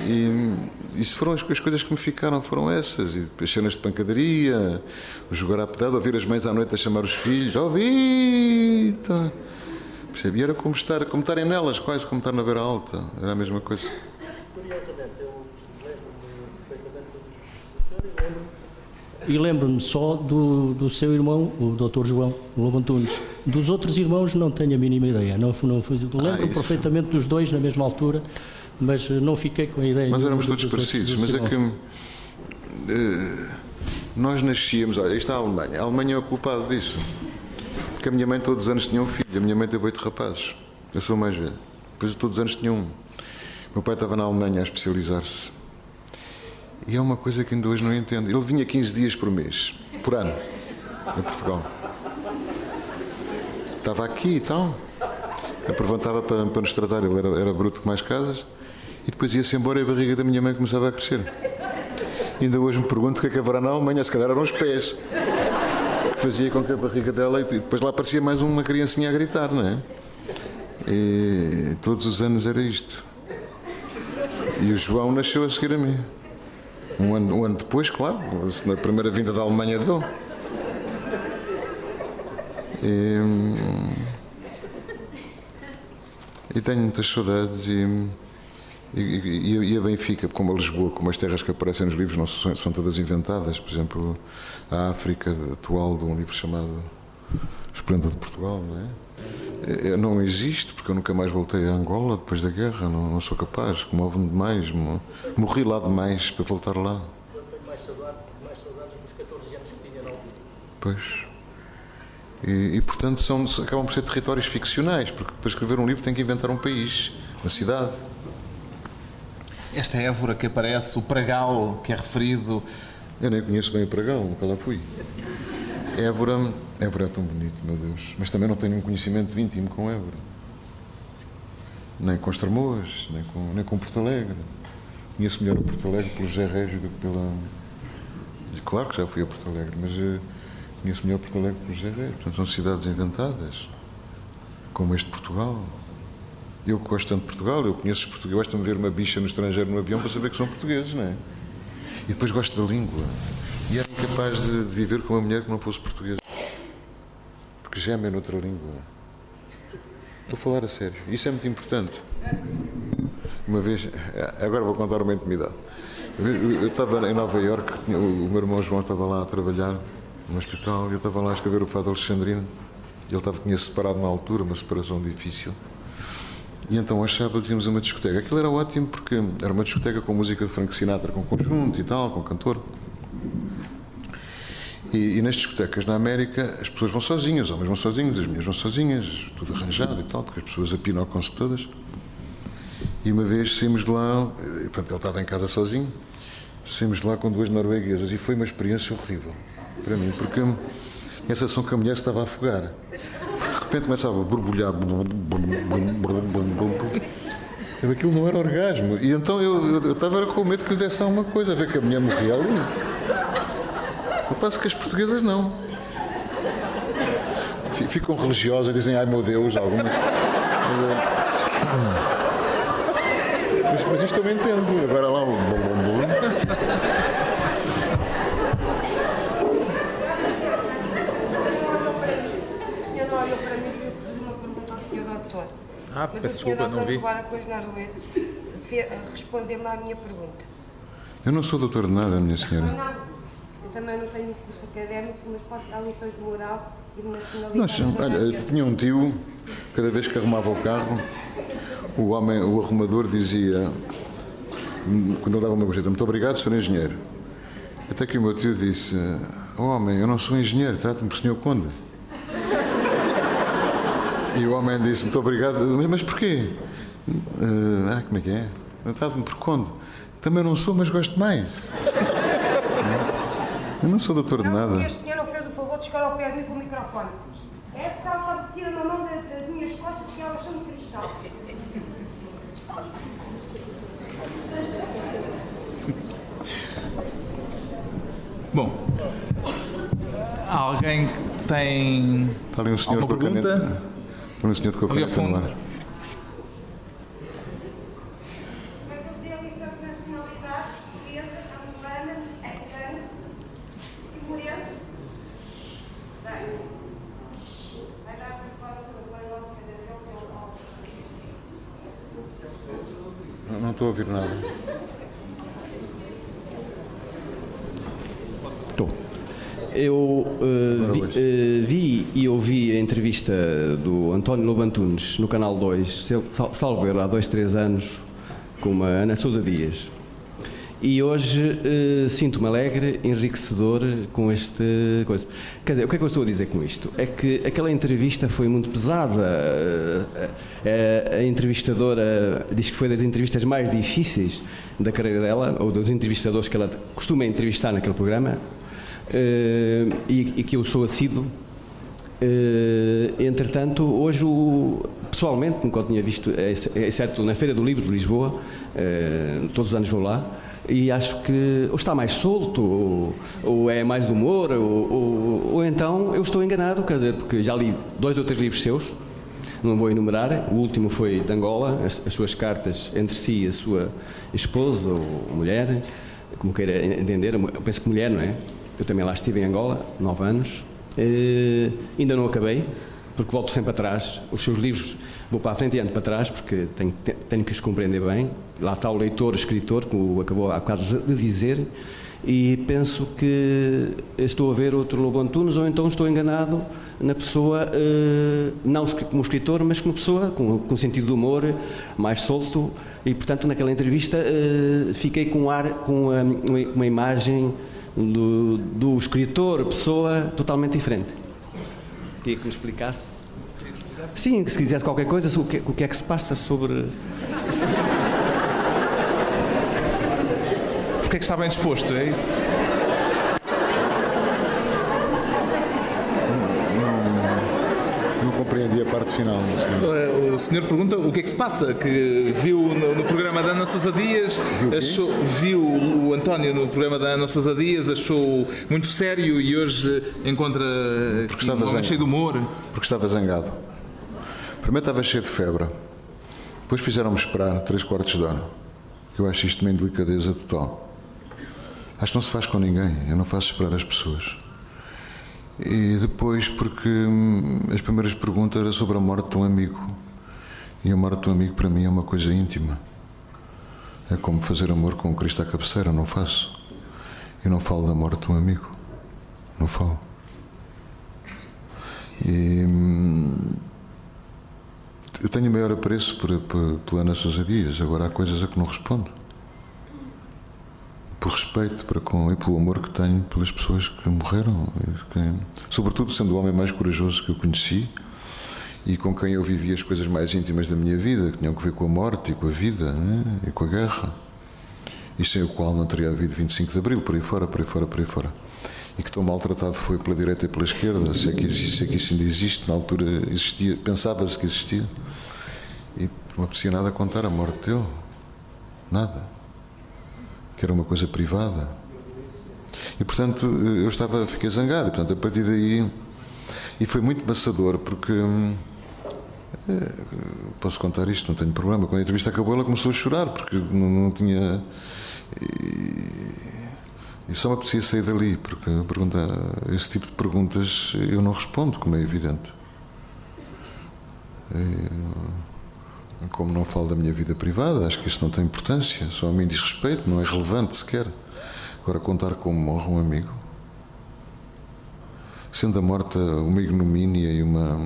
e isso foram as, as, coisas que me ficaram, foram essas. E as cenas de pancadaria, o jogar à pedada, ouvir as mães à noite a chamar os filhos, ó oh! Percebe? E era como, estar, como estarem nelas, quase como estar na beira alta, era a mesma coisa. Curiosamente, eu e lembro-me só do, do seu irmão, o Dr. João Lobo Antunes. Dos outros irmãos não tenho a mínima ideia. Não, não, lembro-me ah, perfeitamente dos dois na mesma altura mas não fiquei com a ideia. Mas éramos todos parecidos, mas é que uh, nós nascíamos, olha, isto é a Alemanha, a Alemanha é o culpado disso, porque a minha mãe todos os anos tinha um filho, a minha mãe teve oito rapazes, eu sou mais velho, depois todos os anos tinha um. Meu pai estava na Alemanha a especializar-se. E é uma coisa que ainda hoje não entendo. Ele vinha 15 dias por mês, por ano, em Portugal. Estava aqui e tal. Aproveitava para, para nos tratar, ele era, era bruto com mais casas e depois ia-se embora e a barriga da minha mãe começava a crescer. E ainda hoje me pergunto o que é que haverá na Alemanha, se calhar eram os pés, que fazia com que a barriga dela. E depois lá aparecia mais uma criancinha a gritar, não é? E todos os anos era isto. E o João nasceu a seguir a mim. Um ano, um ano depois, claro, na primeira vinda da Alemanha deu. E, e tenho muitas saudades e, e, e, a Benfica, como a Lisboa, como as terras que aparecem nos livros, não são, são todas inventadas. Por exemplo, a África atual de um livro chamado Esplendor de Portugal, não é? É, não existe, porque eu nunca mais voltei a Angola depois da guerra, não, não sou capaz, comove-me demais, morri lá demais para voltar lá. Eu tenho mais mais saudades dos 14 anos que tinha na altura. Pois. E, e, portanto são, acabam por ser territórios ficcionais, porque para escrever um livro tem que inventar um país, uma cidade. Esta Évora que aparece, o Pragal que é referido. Eu nem conheço bem o Pragal, nunca lá fui. Évora, Évora é tão bonito, meu Deus. Mas também não tenho um conhecimento íntimo com Évora. Nem com Estremoas, nem com, nem com Porto Alegre. Conheço melhor o Porto Alegre pelo José Régio do que pela. Claro que já fui a Porto Alegre, mas uh, conheço melhor Porto Alegre pelo José Régio. Portanto, são cidades inventadas, como este Portugal. Eu gosto tanto de Portugal, eu conheço os portugueses, basta-me ver uma bicha no estrangeiro no avião para saber que são portugueses, não é? E depois gosto da língua. E era incapaz de, de viver com uma mulher que não fosse portuguesa. Porque geme noutra língua. Estou a falar a sério. Isso é muito importante. Uma vez, agora vou contar uma intimidade. Eu estava em Nova Iorque, o meu irmão João estava lá a trabalhar no hospital eu estava lá a escrever o Fado Alexandrino. Ele estava, tinha separado na altura, uma separação difícil. E então aos sábados íamos a uma discoteca. Aquilo era ótimo porque era uma discoteca com música de Frank Sinatra, com conjunto e tal, com cantor. E, e, nas discotecas na América as pessoas vão sozinhas, os homens vão sozinhos, as mulheres vão sozinhas, tudo arranjado e tal, porque as pessoas apinocam-se todas. E uma vez saímos de lá, e, portanto ele estava em casa sozinho, saímos de lá com duas norueguesas e foi uma experiência horrível para mim, porque a sensação que a mulher estava a afogar. De repente começava a borbulhar. Aquilo não era orgasmo. E então eu, eu, estava com medo que lhe desse alguma coisa, a ver que a mulher morria ali. Eu passo que as portuguesas não. Ficam religiosas, dizem ai meu Deus, algumas. Mas, mas isto eu entendo. Agora lá o. Ah, peço desculpa, não vi. Agora com os noruegueses respondeu-me à minha pergunta. Eu não sou doutor de nada, minha senhora também não tenho curso académico, mas posso dar lições de moral e de nacionalidade. Nós, olha, tinha um tio, cada vez que arrumava o carro, o homem, o arrumador dizia, quando ele dava uma gorjeta, muito obrigado, senhor engenheiro. Até que o meu tio disse, oh, homem, eu não sou engenheiro, trata-me por senhor conde. E o homem disse, muito obrigado, mas porquê? Uh, ah, como é que é? Trata-me por conde. Também não sou, mas gosto mais. Eu não sou doutor de nada. Este senhor não fez o favor de chegar ao pé de mim com o microfone. Essa alma tira na mão das minhas costas que elas são de cristal. Bom, alguém que tem. Está ali um senhor com a um senhor com a caneta no ar. estou a ouvir nada. Estou. Eu uh, vi, uh, vi, e ouvi a entrevista António Lobantunes no Canal 2, salvo há dois, três anos, com a Ana Sousa Dias. E hoje uh, sinto-me alegre, enriquecedor com este coisa. Quer dizer, o que é que eu estou a dizer com isto? É que aquela entrevista foi muito pesada. Uh, a entrevistadora diz que foi das entrevistas mais difíceis da carreira dela, ou dos entrevistadores que ela costuma entrevistar naquele programa, uh, e, e, que eu sou assíduo. Entretanto, hoje, pessoalmente, nunca o tinha visto, exceto na Feira do Livro de Lisboa, todos os anos vou lá, e acho que ou está mais solto, ou, ou é mais humor, ou, ou, ou, então eu estou enganado, quer dizer, porque já li dois ou três livros seus, não vou enumerar, o último foi de Angola, as, as suas cartas entre si e a sua esposa ou mulher, como queira entender, eu penso que mulher, não é? Eu também lá estive em Angola, nove anos, uh, ainda não acabei, porque volto sempre atrás. Os seus livros vou para a frente e ando para trás, porque tenho, tenho que os compreender bem. Lá está o leitor, o escritor, como acabou há bocado de dizer, e penso que estou a ver outro Lobo Antunes, ou então estou enganado na pessoa, uh, não como escritor, mas como pessoa, com, com sentido de humor mais solto, e portanto naquela entrevista uh, fiquei com, ar, com uma, uma imagem do, do escritor, pessoa totalmente diferente. Queria que me explicasse. Sim, se quisesse qualquer coisa, o que, o que é que se passa sobre. Porque é que está bem disposto, é isso? Compreendi a parte final. O senhor pergunta o que é que se passa, que viu no, no programa da Ana Sousa Dias, viu, achou, viu o António no programa da Ana Sousa Dias, achou muito sério e hoje encontra porque estava um cheio de humor. Porque estava zangado. Primeiro estava cheio de febre, depois fizeram-me esperar três quartos de hora, que eu acho isto uma indelicadeza total. Acho que não se faz com ninguém, eu não faço esperar as pessoas. E depois, porque hum, as primeiras perguntas eram sobre a morte de um amigo. E a morte de um amigo para mim é uma coisa íntima. É como fazer amor com Cristo à cabeceira, não faço. Eu não falo da morte de um amigo. Não falo. E hum, eu tenho maior apreço por, por, pela Ana Sousa Dias, agora há coisas a que não respondo por respeito para com e pelo amor que tenho pelas pessoas que morreram, que, sobretudo sendo o homem mais corajoso que eu conheci e com quem eu vivi as coisas mais íntimas da minha vida, que tinham a ver com a morte e com a vida né? e com a guerra, e sem o qual não teria havido 25 de Abril, por aí fora, por aí fora, por aí fora. E que tão maltratado foi pela direita e pela esquerda, se é que, se é que isso ainda existe, na altura existia, pensava-se que existia, e não aprecia nada contar a morte dele, nada que era uma coisa privada. E portanto eu estava, fiquei zangado, e, portanto a partir daí. E foi muito maçador, porque. É, posso contar isto, não tenho problema. Quando a entrevista acabou, ela começou a chorar, porque não, não tinha. E, e só me apetecia sair dali, porque pergunta, esse tipo de perguntas eu não respondo, como é evidente. E, como não falo da minha vida privada, acho que isso não tem importância, só a mim diz respeito, não é relevante sequer. Agora, contar como morre um amigo, sendo a morte uma ignomínia e uma.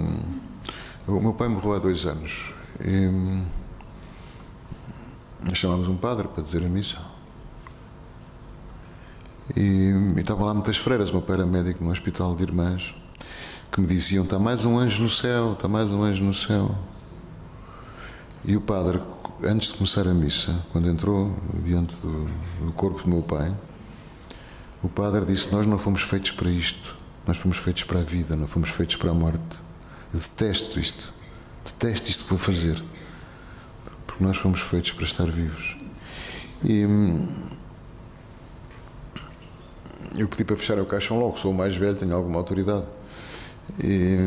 O meu pai morreu há dois anos e chamámos um padre para dizer a missa. E, e estavam lá muitas freiras, meu pai era médico num hospital de irmãs, que me diziam: está mais um anjo no céu, está mais um anjo no céu. E o padre, antes de começar a missa, quando entrou diante do, do corpo do meu pai, o padre disse: Nós não fomos feitos para isto, nós fomos feitos para a vida, não fomos feitos para a morte. Eu detesto isto, detesto isto que vou fazer, porque nós fomos feitos para estar vivos. E hum, eu pedi para fechar o caixão logo, sou o mais velho, tenho alguma autoridade. E,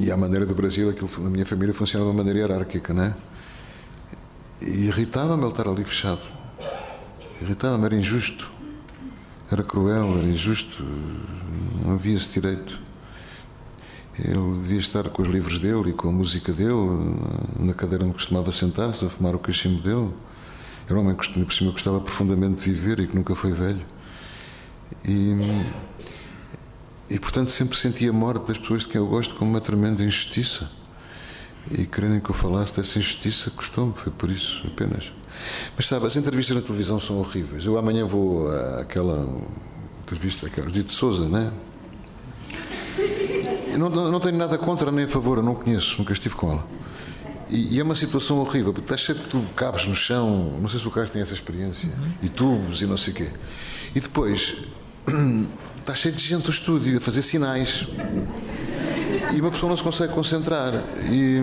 e à maneira do Brasil, aquilo na minha família funciona de uma maneira hierárquica, né? E irritava-me ele estar ali fechado. Irritava-me, era injusto. Era cruel, era injusto. Não havia esse direito. Ele devia estar com os livros dele e com a música dele, na cadeira onde costumava sentar-se, a fumar o cachimbo dele. Era um homem que, por cima, gostava profundamente de viver e que nunca foi velho. E e, portanto, sempre senti a morte das pessoas de quem eu gosto como uma tremenda injustiça. E querendo que eu falasse dessa injustiça, custou-me, foi por isso apenas. Mas sabe, as entrevistas na televisão são horríveis. Eu amanhã vou àquela entrevista, aquela de Souza, né? Não, não tenho nada contra nem a favor, eu não conheço, nunca estive com ela. E, e, é uma situação horrível, porque estás cheio de tubo, cabos no chão, não sei se o Carlos tem essa experiência, e tubos e não sei o quê. E depois está cheio de gente no estúdio a fazer sinais e uma pessoa não se consegue concentrar. E,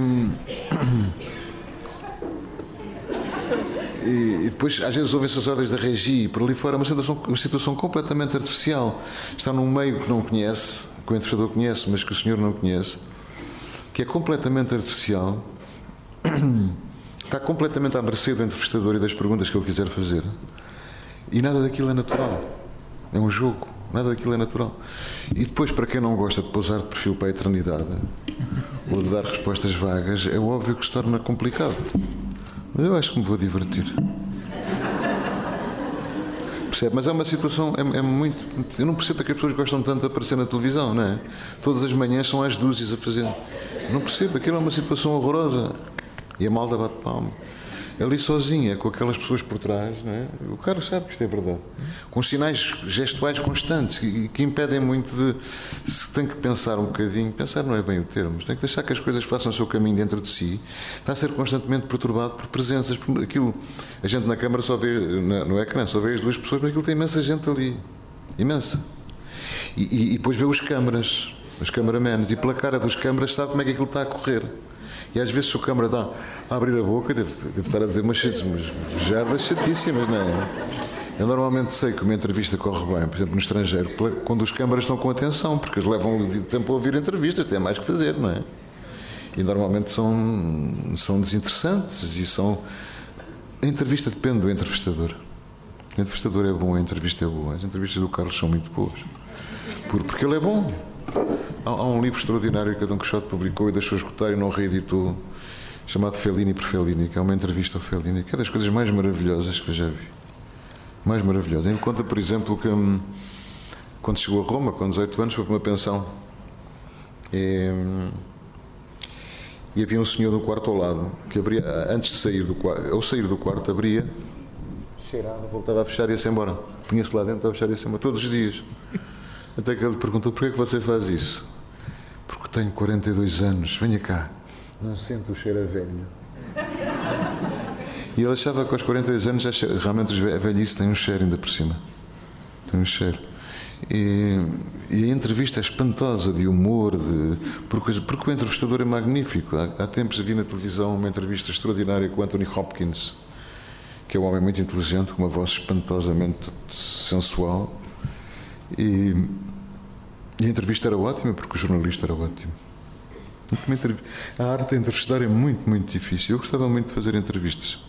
e, depois, às vezes, ouvem-se as ordens da regi por ali fora, uma situação, uma situação completamente artificial. Está num meio que não conhece, que o entrevistador conhece, mas que o senhor não conhece, que é completamente artificial, está completamente à mercê do entrevistador e das perguntas que ele quiser fazer. E nada daquilo é natural. É um jogo. Nada daquilo é natural. E depois, para quem não gosta de pousar de perfil para a eternidade ou de dar respostas vagas, é óbvio que se torna complicado. Mas eu acho que me vou divertir. Percebe? Mas é uma situação, é, é muito. Eu não percebo que as pessoas gostam tanto de aparecer na televisão, não é? Todas as manhãs são às dúzias a fazer. Não percebo, aquilo é uma situação horrorosa. E a malda bate palma ali sozinha, com aquelas pessoas por trás, é? o cara sabe que isto é verdade. Com sinais gestuais constantes que, que, impedem muito de. Se tem que pensar um bocadinho, pensar não é bem o termo, mas tem que deixar que as coisas façam o seu caminho dentro de si, está a ser constantemente perturbado por presenças. Por aquilo, a gente na câmara só vê, no ecrã, só vê as duas pessoas, mas aquilo tem imensa gente ali. Imensa. E, e, e depois vê os câmaras, os cameramenos, e pela cara dos câmaras sabe como é que aquilo está a correr. E às vezes se o câmara dá a abrir a boca, deve, deve estar a dizer umas, umas jardas chatíssimas, não é? Eu normalmente sei que uma entrevista corre bem, por exemplo, no estrangeiro, quando os câmaras estão com atenção, porque eles levam tempo a ouvir entrevistas, têm mais que fazer, não é? E normalmente são, são desinteressantes e são. A entrevista depende do entrevistador. O entrevistador é bom, a entrevista é boa. As entrevistas do Carlos são muito boas. Porque ele é bom. Há, um livro extraordinário que a Dom Quixote publicou e deixou escutar e não reeditou, chamado Fellini por Fellini, que é uma entrevista ao Fellini, que é das coisas mais maravilhosas que eu já vi. Mais maravilhosa. Ele conta, por exemplo, que hum, quando chegou a Roma, com 18 anos, foi para uma pensão. E, hum, e havia um senhor no quarto ao lado, que abria, antes de sair do quarto, ao sair do quarto, abria, cheirava, voltava a fechar e ia-se embora. Punha-se lá dentro a fechar e ia-se embora, todos os dias. Até que ele perguntou: porquê é que você faz isso? Porque tenho 42 anos, venha cá. Não sinto o cheiro a velho. E ele achava que aos 42 anos já realmente a velhice tem um cheiro ainda por cima. Tem um cheiro. E, e, a entrevista é espantosa de humor, de, porque, porque o entrevistador é magnífico. Há, há tempos vi na televisão uma entrevista extraordinária com Anthony Hopkins, que é um homem muito inteligente, com uma voz espantosamente sensual. E, e a entrevista era ótima, porque o jornalista era ótimo. A arte de entrevistar é muito, muito difícil. Eu gostava muito de fazer entrevistas.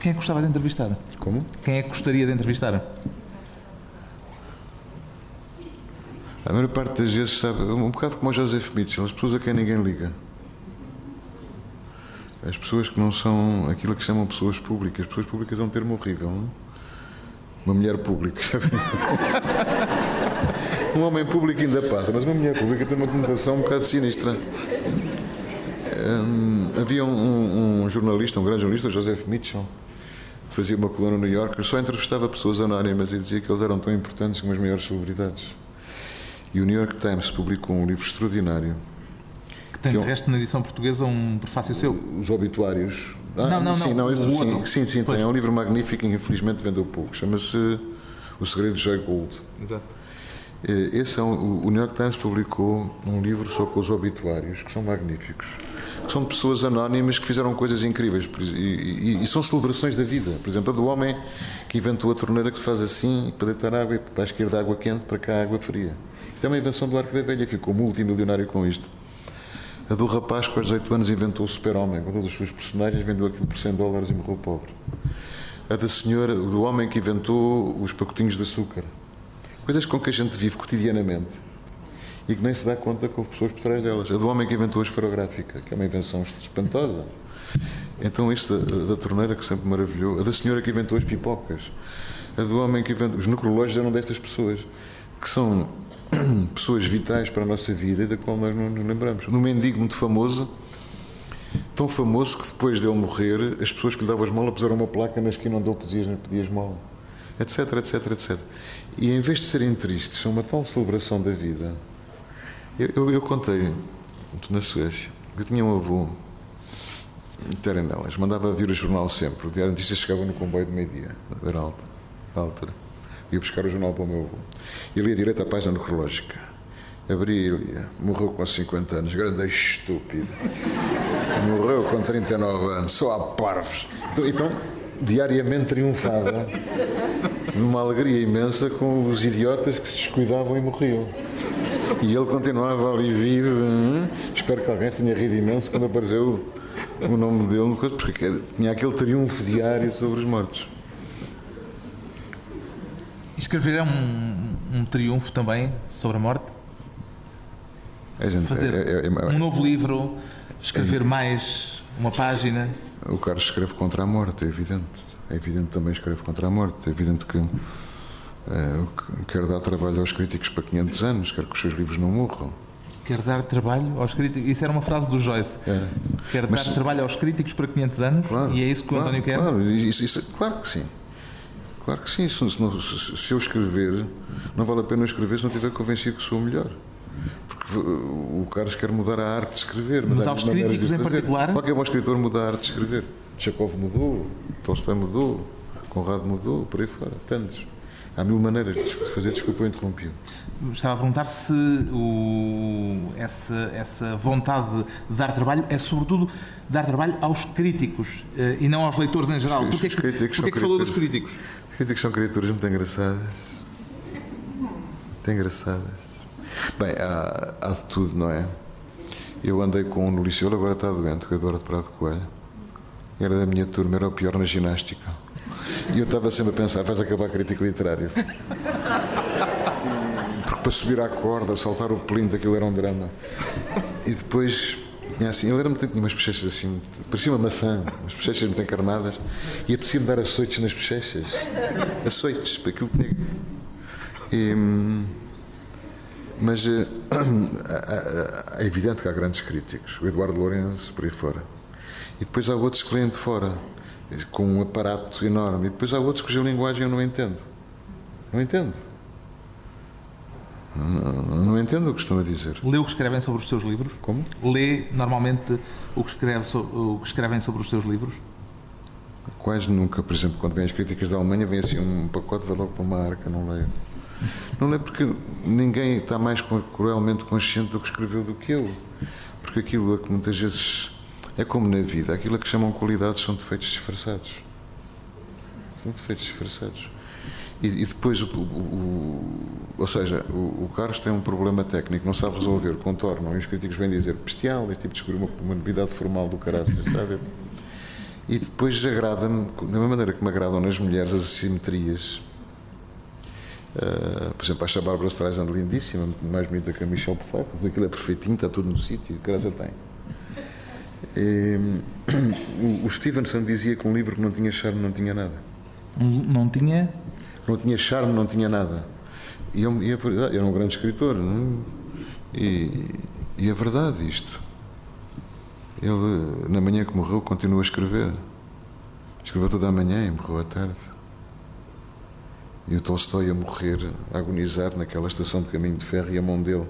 Quem é que gostava de entrevistar? Como? Quem é que gostaria de entrevistar? A maior parte das vezes, sabe, um bocado como o Joseph Mitchell, as pessoas a quem ninguém liga. As pessoas que não são aquilo que chamam pessoas públicas. As pessoas públicas é um termo horrível. Não? Uma mulher pública. um homem público ainda passa, mas uma mulher pública tem uma conotação um bocado sinistra. Um, havia um, um, jornalista, um grande jornalista, Joseph Mitchell, fazia uma coluna no New Yorker, só entrevistava pessoas anónimas e dizia que eles eram tão importantes como as maiores celebridades. E o New York Times publicou um livro extraordinário. Que tem, que é um, de resto, na edição portuguesa, um prefácio seu. Os obituários. Ah, não, não, sim, não. não sim, sim, sim, tem. É um livro magnífico e infelizmente vendeu pouco. Chama-se O Segredo de Joy Gold. Exato. Esse é um, o New York Times publicou um livro só com os obituários, que são magníficos. Que são de pessoas anónimas que fizeram coisas incríveis e, e, e, são celebrações da vida. Por exemplo, a do homem que inventou a torneira que se faz assim para deitar água e para a esquerda água quente, para cá água fria. Isto é uma invenção do Arco da Velha, ficou multimilionário com isto. A do rapaz que aos 18 anos inventou o super-homem, com todos os seus personagens, vendeu aquilo por 100 dólares e morreu pobre. A da senhora, do homem que inventou os pacotinhos de açúcar Coisas com que a gente vive cotidianamente e que nem se dá conta que houve pessoas por trás delas. A do homem que inventou a esferográfica, que é uma invenção espantosa. Então, isso da, da torneira, que sempre maravilhou. A da senhora que inventou as pipocas. A do homem que inventou. Os necrológios eram destas pessoas, que são pessoas vitais para a nossa vida e da qual nós não nos lembramos. No mendigo muito famoso, tão famoso que depois dele morrer, as pessoas que lhe davam as molas puseram uma placa na esquina onde ele pedia, pedia esmola etc, etc, etc. E em vez de serem tristes, são uma tal celebração da vida. Eu, eu, eu contei na Suécia eu tinha um avô Terenelas, mandava vir o jornal sempre. O Diário de Notícias chegava no comboio de meio-dia, era alta. Ia buscar o jornal para o meu avô. E lia direito à página necrológica. Abria e lia. Morreu com 50 anos, grande estúpido. Morreu com 39 anos, só há parvos. Então diariamente triunfava numa alegria imensa com os idiotas que se descuidavam e morriam. E ele continuava ali vivo. Hum? Espero que alguém tenha rido imenso quando apareceu o nome dele, porque tinha aquele triunfo diário sobre os mortos. Escrever é um, um triunfo também sobre a morte? É, gente, Fazer é, é, é, um novo livro, escrever mais uma página. O Carlos escreve contra a morte, é evidente. É evidente também escreve contra a morte. É evidente que é, quer dar trabalho aos críticos para 500 anos, quer que os seus livros não morram. Quer dar trabalho aos críticos. Isso era uma frase do Joyce. É. Quer Mas, dar trabalho aos críticos para 500 anos claro, e é isso que claro, o António quer? Claro, isso, isso, claro que sim. Claro que sim. Se, se, se, eu escrever, não vale a pena escrever se não estiver convencido que sou o melhor. Porque o Carlos quer mudar a arte de escrever. Mas aos críticos em particular? Qualquer bom escritor muda a arte de escrever. Chekhov mudou, Tolstói mudou, Conrado mudou, por aí fora. Tantos. Há mil maneiras de fazer. Desculpa, eu interrompi. Estava a perguntar se o, essa, essa vontade de dar trabalho é, sobretudo, dar trabalho aos críticos eh, e não aos leitores em geral. Porquê, que, porquê que falou dos críticos? Os críticos são criaturas muito engraçadas. Muito engraçadas. Bem, há, há de tudo, não é? Eu andei com um no liceu, agora está doente, com o Eduardo Prado Coelho. Era da minha turma, era o pior na ginástica. E eu estava sempre a pensar, vais acabar a crítica literária. Porque para subir à corda, saltar o plinto, aquilo era um drama. E depois, assim, ele era muito, tinha umas bochechas assim, parecia uma maçã, umas bochechas muito encarnadas, e apetecia-me dar açoites nas bochechas. Açoites, para aquilo tinha. E, mas é, é evidente que há grandes críticos, o Eduardo Lourenço, por aí fora. E depois há outros que vêm de fora com um aparato enorme. E depois há outros cuja linguagem eu não entendo. Não entendo. Não, não entendo o que estão a dizer. Lê o que escrevem sobre os seus livros? Como? Lê normalmente o que, escreve, o que escrevem sobre os seus livros? Quase nunca. Por exemplo, quando vêm as críticas da Alemanha, vem assim um pacote, vai logo para uma arca, não leio. Não leio porque ninguém está mais cruelmente consciente do que escreveu do que eu. Porque aquilo é que muitas vezes é como na vida, aquilo que chamam qualidades são defeitos disfarçados. São defeitos disfarçados. E, e depois, o, o, o, ou seja, o, Carlos tem um problema técnico, não sabe resolver, contornam, e os críticos vêm dizer bestial, este tipo descobriu uma, uma novidade formal do caráter, está a ver? E depois agrada-me, da mesma maneira que me agradam nas mulheres as assimetrias. Uh, por exemplo, acho a Bárbara Streisand lindíssima, mais bonita que a Michelle Pfeiffer, aquilo é perfeitinho, está tudo no sítio, o cara tem. E, o Stevenson dizia que um livro que não tinha charme não tinha nada. Não tinha? Não tinha charme, não tinha nada. E, eu, e a verdade, era um grande escritor. Não? É? E, e é verdade isto. Ele, na manhã que morreu, continuou a escrever. Escreveu toda a manhã e morreu à tarde. E o Tolstói a morrer, a agonizar naquela estação de caminho de ferro e a mão dele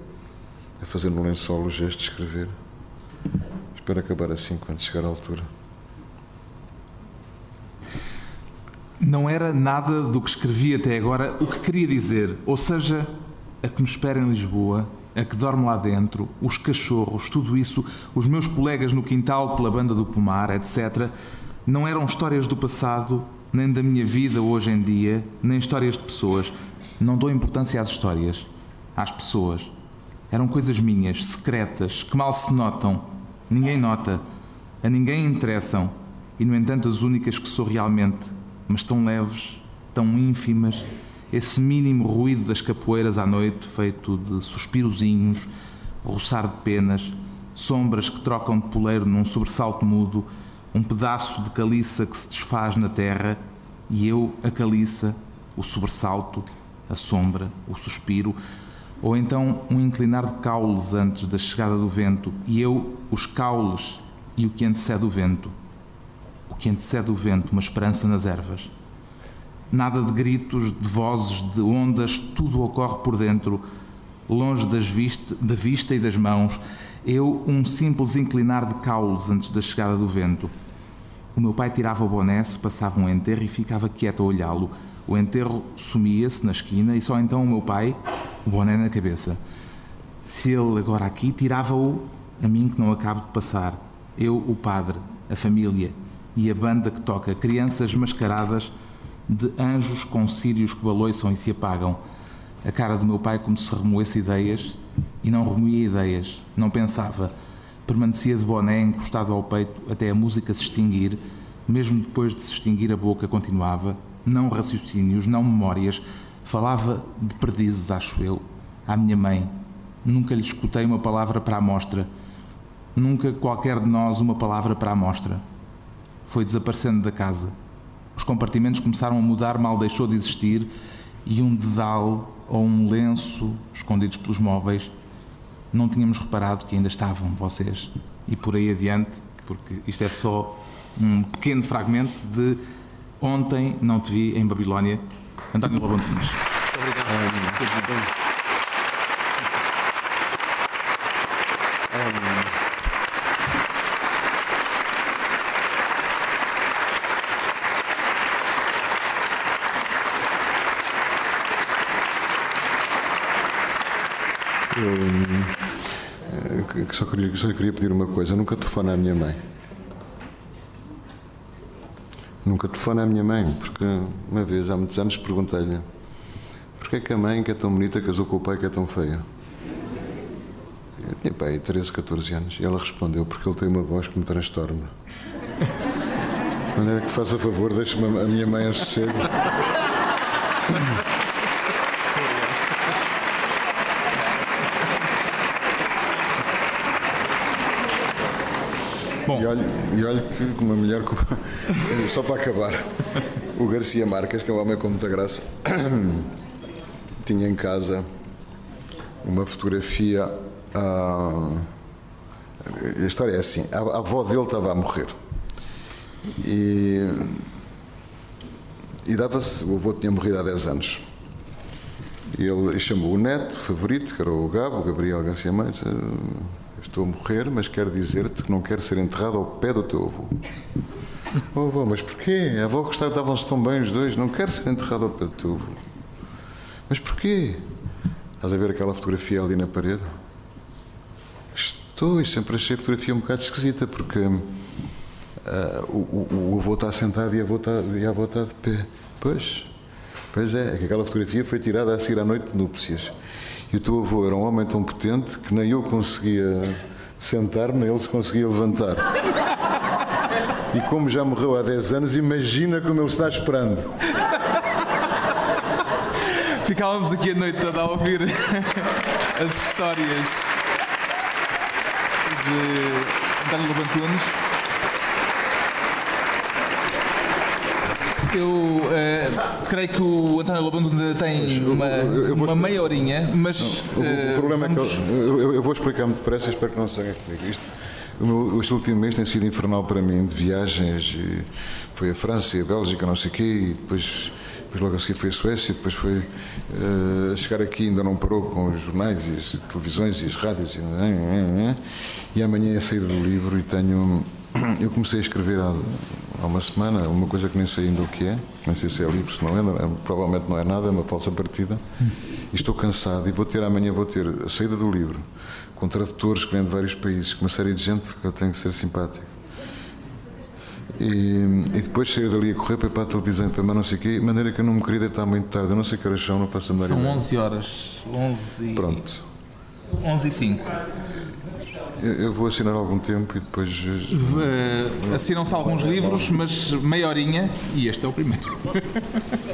a fazer no lençol o gesto de escrever. Espero acabar assim quando chegar à altura. Não era nada do que escrevi até agora o que queria dizer, ou seja, a que me espera em Lisboa, a que dorme lá dentro, os cachorros, tudo isso, os meus colegas no quintal pela banda do Pomar, etc., não eram histórias do passado, nem da minha vida hoje em dia, nem histórias de pessoas. Não dou importância às histórias, às pessoas. Eram coisas minhas, secretas, que mal se notam, Ninguém nota, a ninguém interessam, e no entanto as únicas que sou realmente, mas tão leves, tão ínfimas, esse mínimo ruído das capoeiras à noite, feito de suspirozinhos, roçar de penas, sombras que trocam de poleiro num sobressalto mudo, um pedaço de caliça que se desfaz na terra, e eu a caliça, o sobressalto, a sombra, o suspiro, ou então um inclinar de caules antes da chegada do vento, e eu os caules e o que antecede o vento. Que antecede o vento, uma esperança nas ervas. Nada de gritos, de vozes, de ondas, tudo ocorre por dentro, longe das vista, da vista e das mãos. Eu, um simples inclinar de caules antes da chegada do vento. O meu pai tirava o boné, se passava um enterro e ficava quieto a olhá-lo. O enterro sumia-se na esquina e só então o meu pai, o boné na cabeça. Se ele agora aqui, tirava-o a mim que não acabo de passar. Eu, o padre, a família e a banda que toca, crianças mascaradas de anjos com círios que baloiçam e se apagam. A cara do meu pai como se remoesse ideias e não remoía ideias, não pensava. Permanecia de boné encostado ao peito até a música se extinguir, mesmo depois de se extinguir a boca continuava, não raciocínios, não memórias, Falava de perdizes, acho eu, à minha mãe. Nunca lhe escutei uma palavra para a mostra. Nunca qualquer de nós uma palavra para a mostra. Foi desaparecendo da casa. Os compartimentos começaram a mudar, mal deixou de existir, e um dedal ou um lenço, escondidos pelos móveis, não tínhamos reparado que ainda estavam vocês. E por aí adiante, porque isto é só um pequeno fragmento de Ontem Não Te Vi em Babilónia, António Lobão Muito obrigado. Eu só queria, só queria pedir uma coisa: nunca telefone à minha mãe. Nunca telefone à minha mãe, porque uma vez, há muitos anos, perguntei-lhe porquê é que a mãe, que é tão bonita, casou com o pai, que é tão feio. Eu tinha pai 13, 14 anos, e ela respondeu: porque ele tem uma voz que me transtorna. De maneira que faça favor, deixe-me a minha mãe a sossego. Bom. E olha, e olha que uma mulher. Só para acabar, o Garcia Marques, que é um homem com muita graça, tinha em casa uma fotografia. A, a história é assim: a, a avó dele estava a morrer. E, e dava-se. O avô tinha morrido há 10 anos. Ele chamou o neto favorito, que era o Gabo, o Gabriel Garcia Marques estou a morrer, mas quero dizer-te que não quero ser enterrado ao pé do teu avô. Oh, avô, mas porquê? A avó gostava, estavam-se tão bem os dois, não quero ser enterrado ao pé do teu avô. Mas porquê? Estás a ver aquela fotografia ali na parede? Estou, e sempre achei a fotografia um bocado esquisita, porque uh, o, o, o, avô está sentado e a avó está, e a avó está de pé. Pois, pois é, é que aquela fotografia foi tirada a seguir à noite de núpcias. E o teu avô era um homem tão potente que nem eu conseguia sentar-me, nem ele se conseguia levantar. E como já morreu há 10 anos, imagina como ele está esperando. Ficávamos aqui a noite toda a ouvir as histórias de Daniel Bantunes. Eu uh, creio que o António Lobão tem uma, uma meia horinha, mas. Não, o, o, eh, problema vamos... é que eu, eu, vou explicar muito depressa e espero que não se comigo. Isto, o meu, este último mês tem sido infernal para mim, de viagens. foi a França e a Bélgica, não sei o quê, e depois, depois logo a seguir foi a Suécia, depois foi uh, chegar aqui, ainda não parou com os jornais e as televisões e as rádios. E, e amanhã é saída do livro e tenho. Eu comecei a escrever há há uma semana, uma coisa que nem sei ainda o que é, nem sei se é livro, se não é, provavelmente não é nada, é uma falsa partida. E estou cansado e vou ter amanhã vou ter a saída do livro, com tradutores que vêm de vários países, com uma série de gente que eu tenho que ser simpático. E, e depois sair dali a correr para, para a televisão, para não sei o quê, de maneira que eu não me queria deitar muito tarde, eu não sei que horas são, não faço a menor São 11 horas, 11 e... Pronto. 11 e 5. Eu vou assinar algum tempo e depois. Uh, Assinam-se alguns livros, mas meia horinha e este é o primeiro.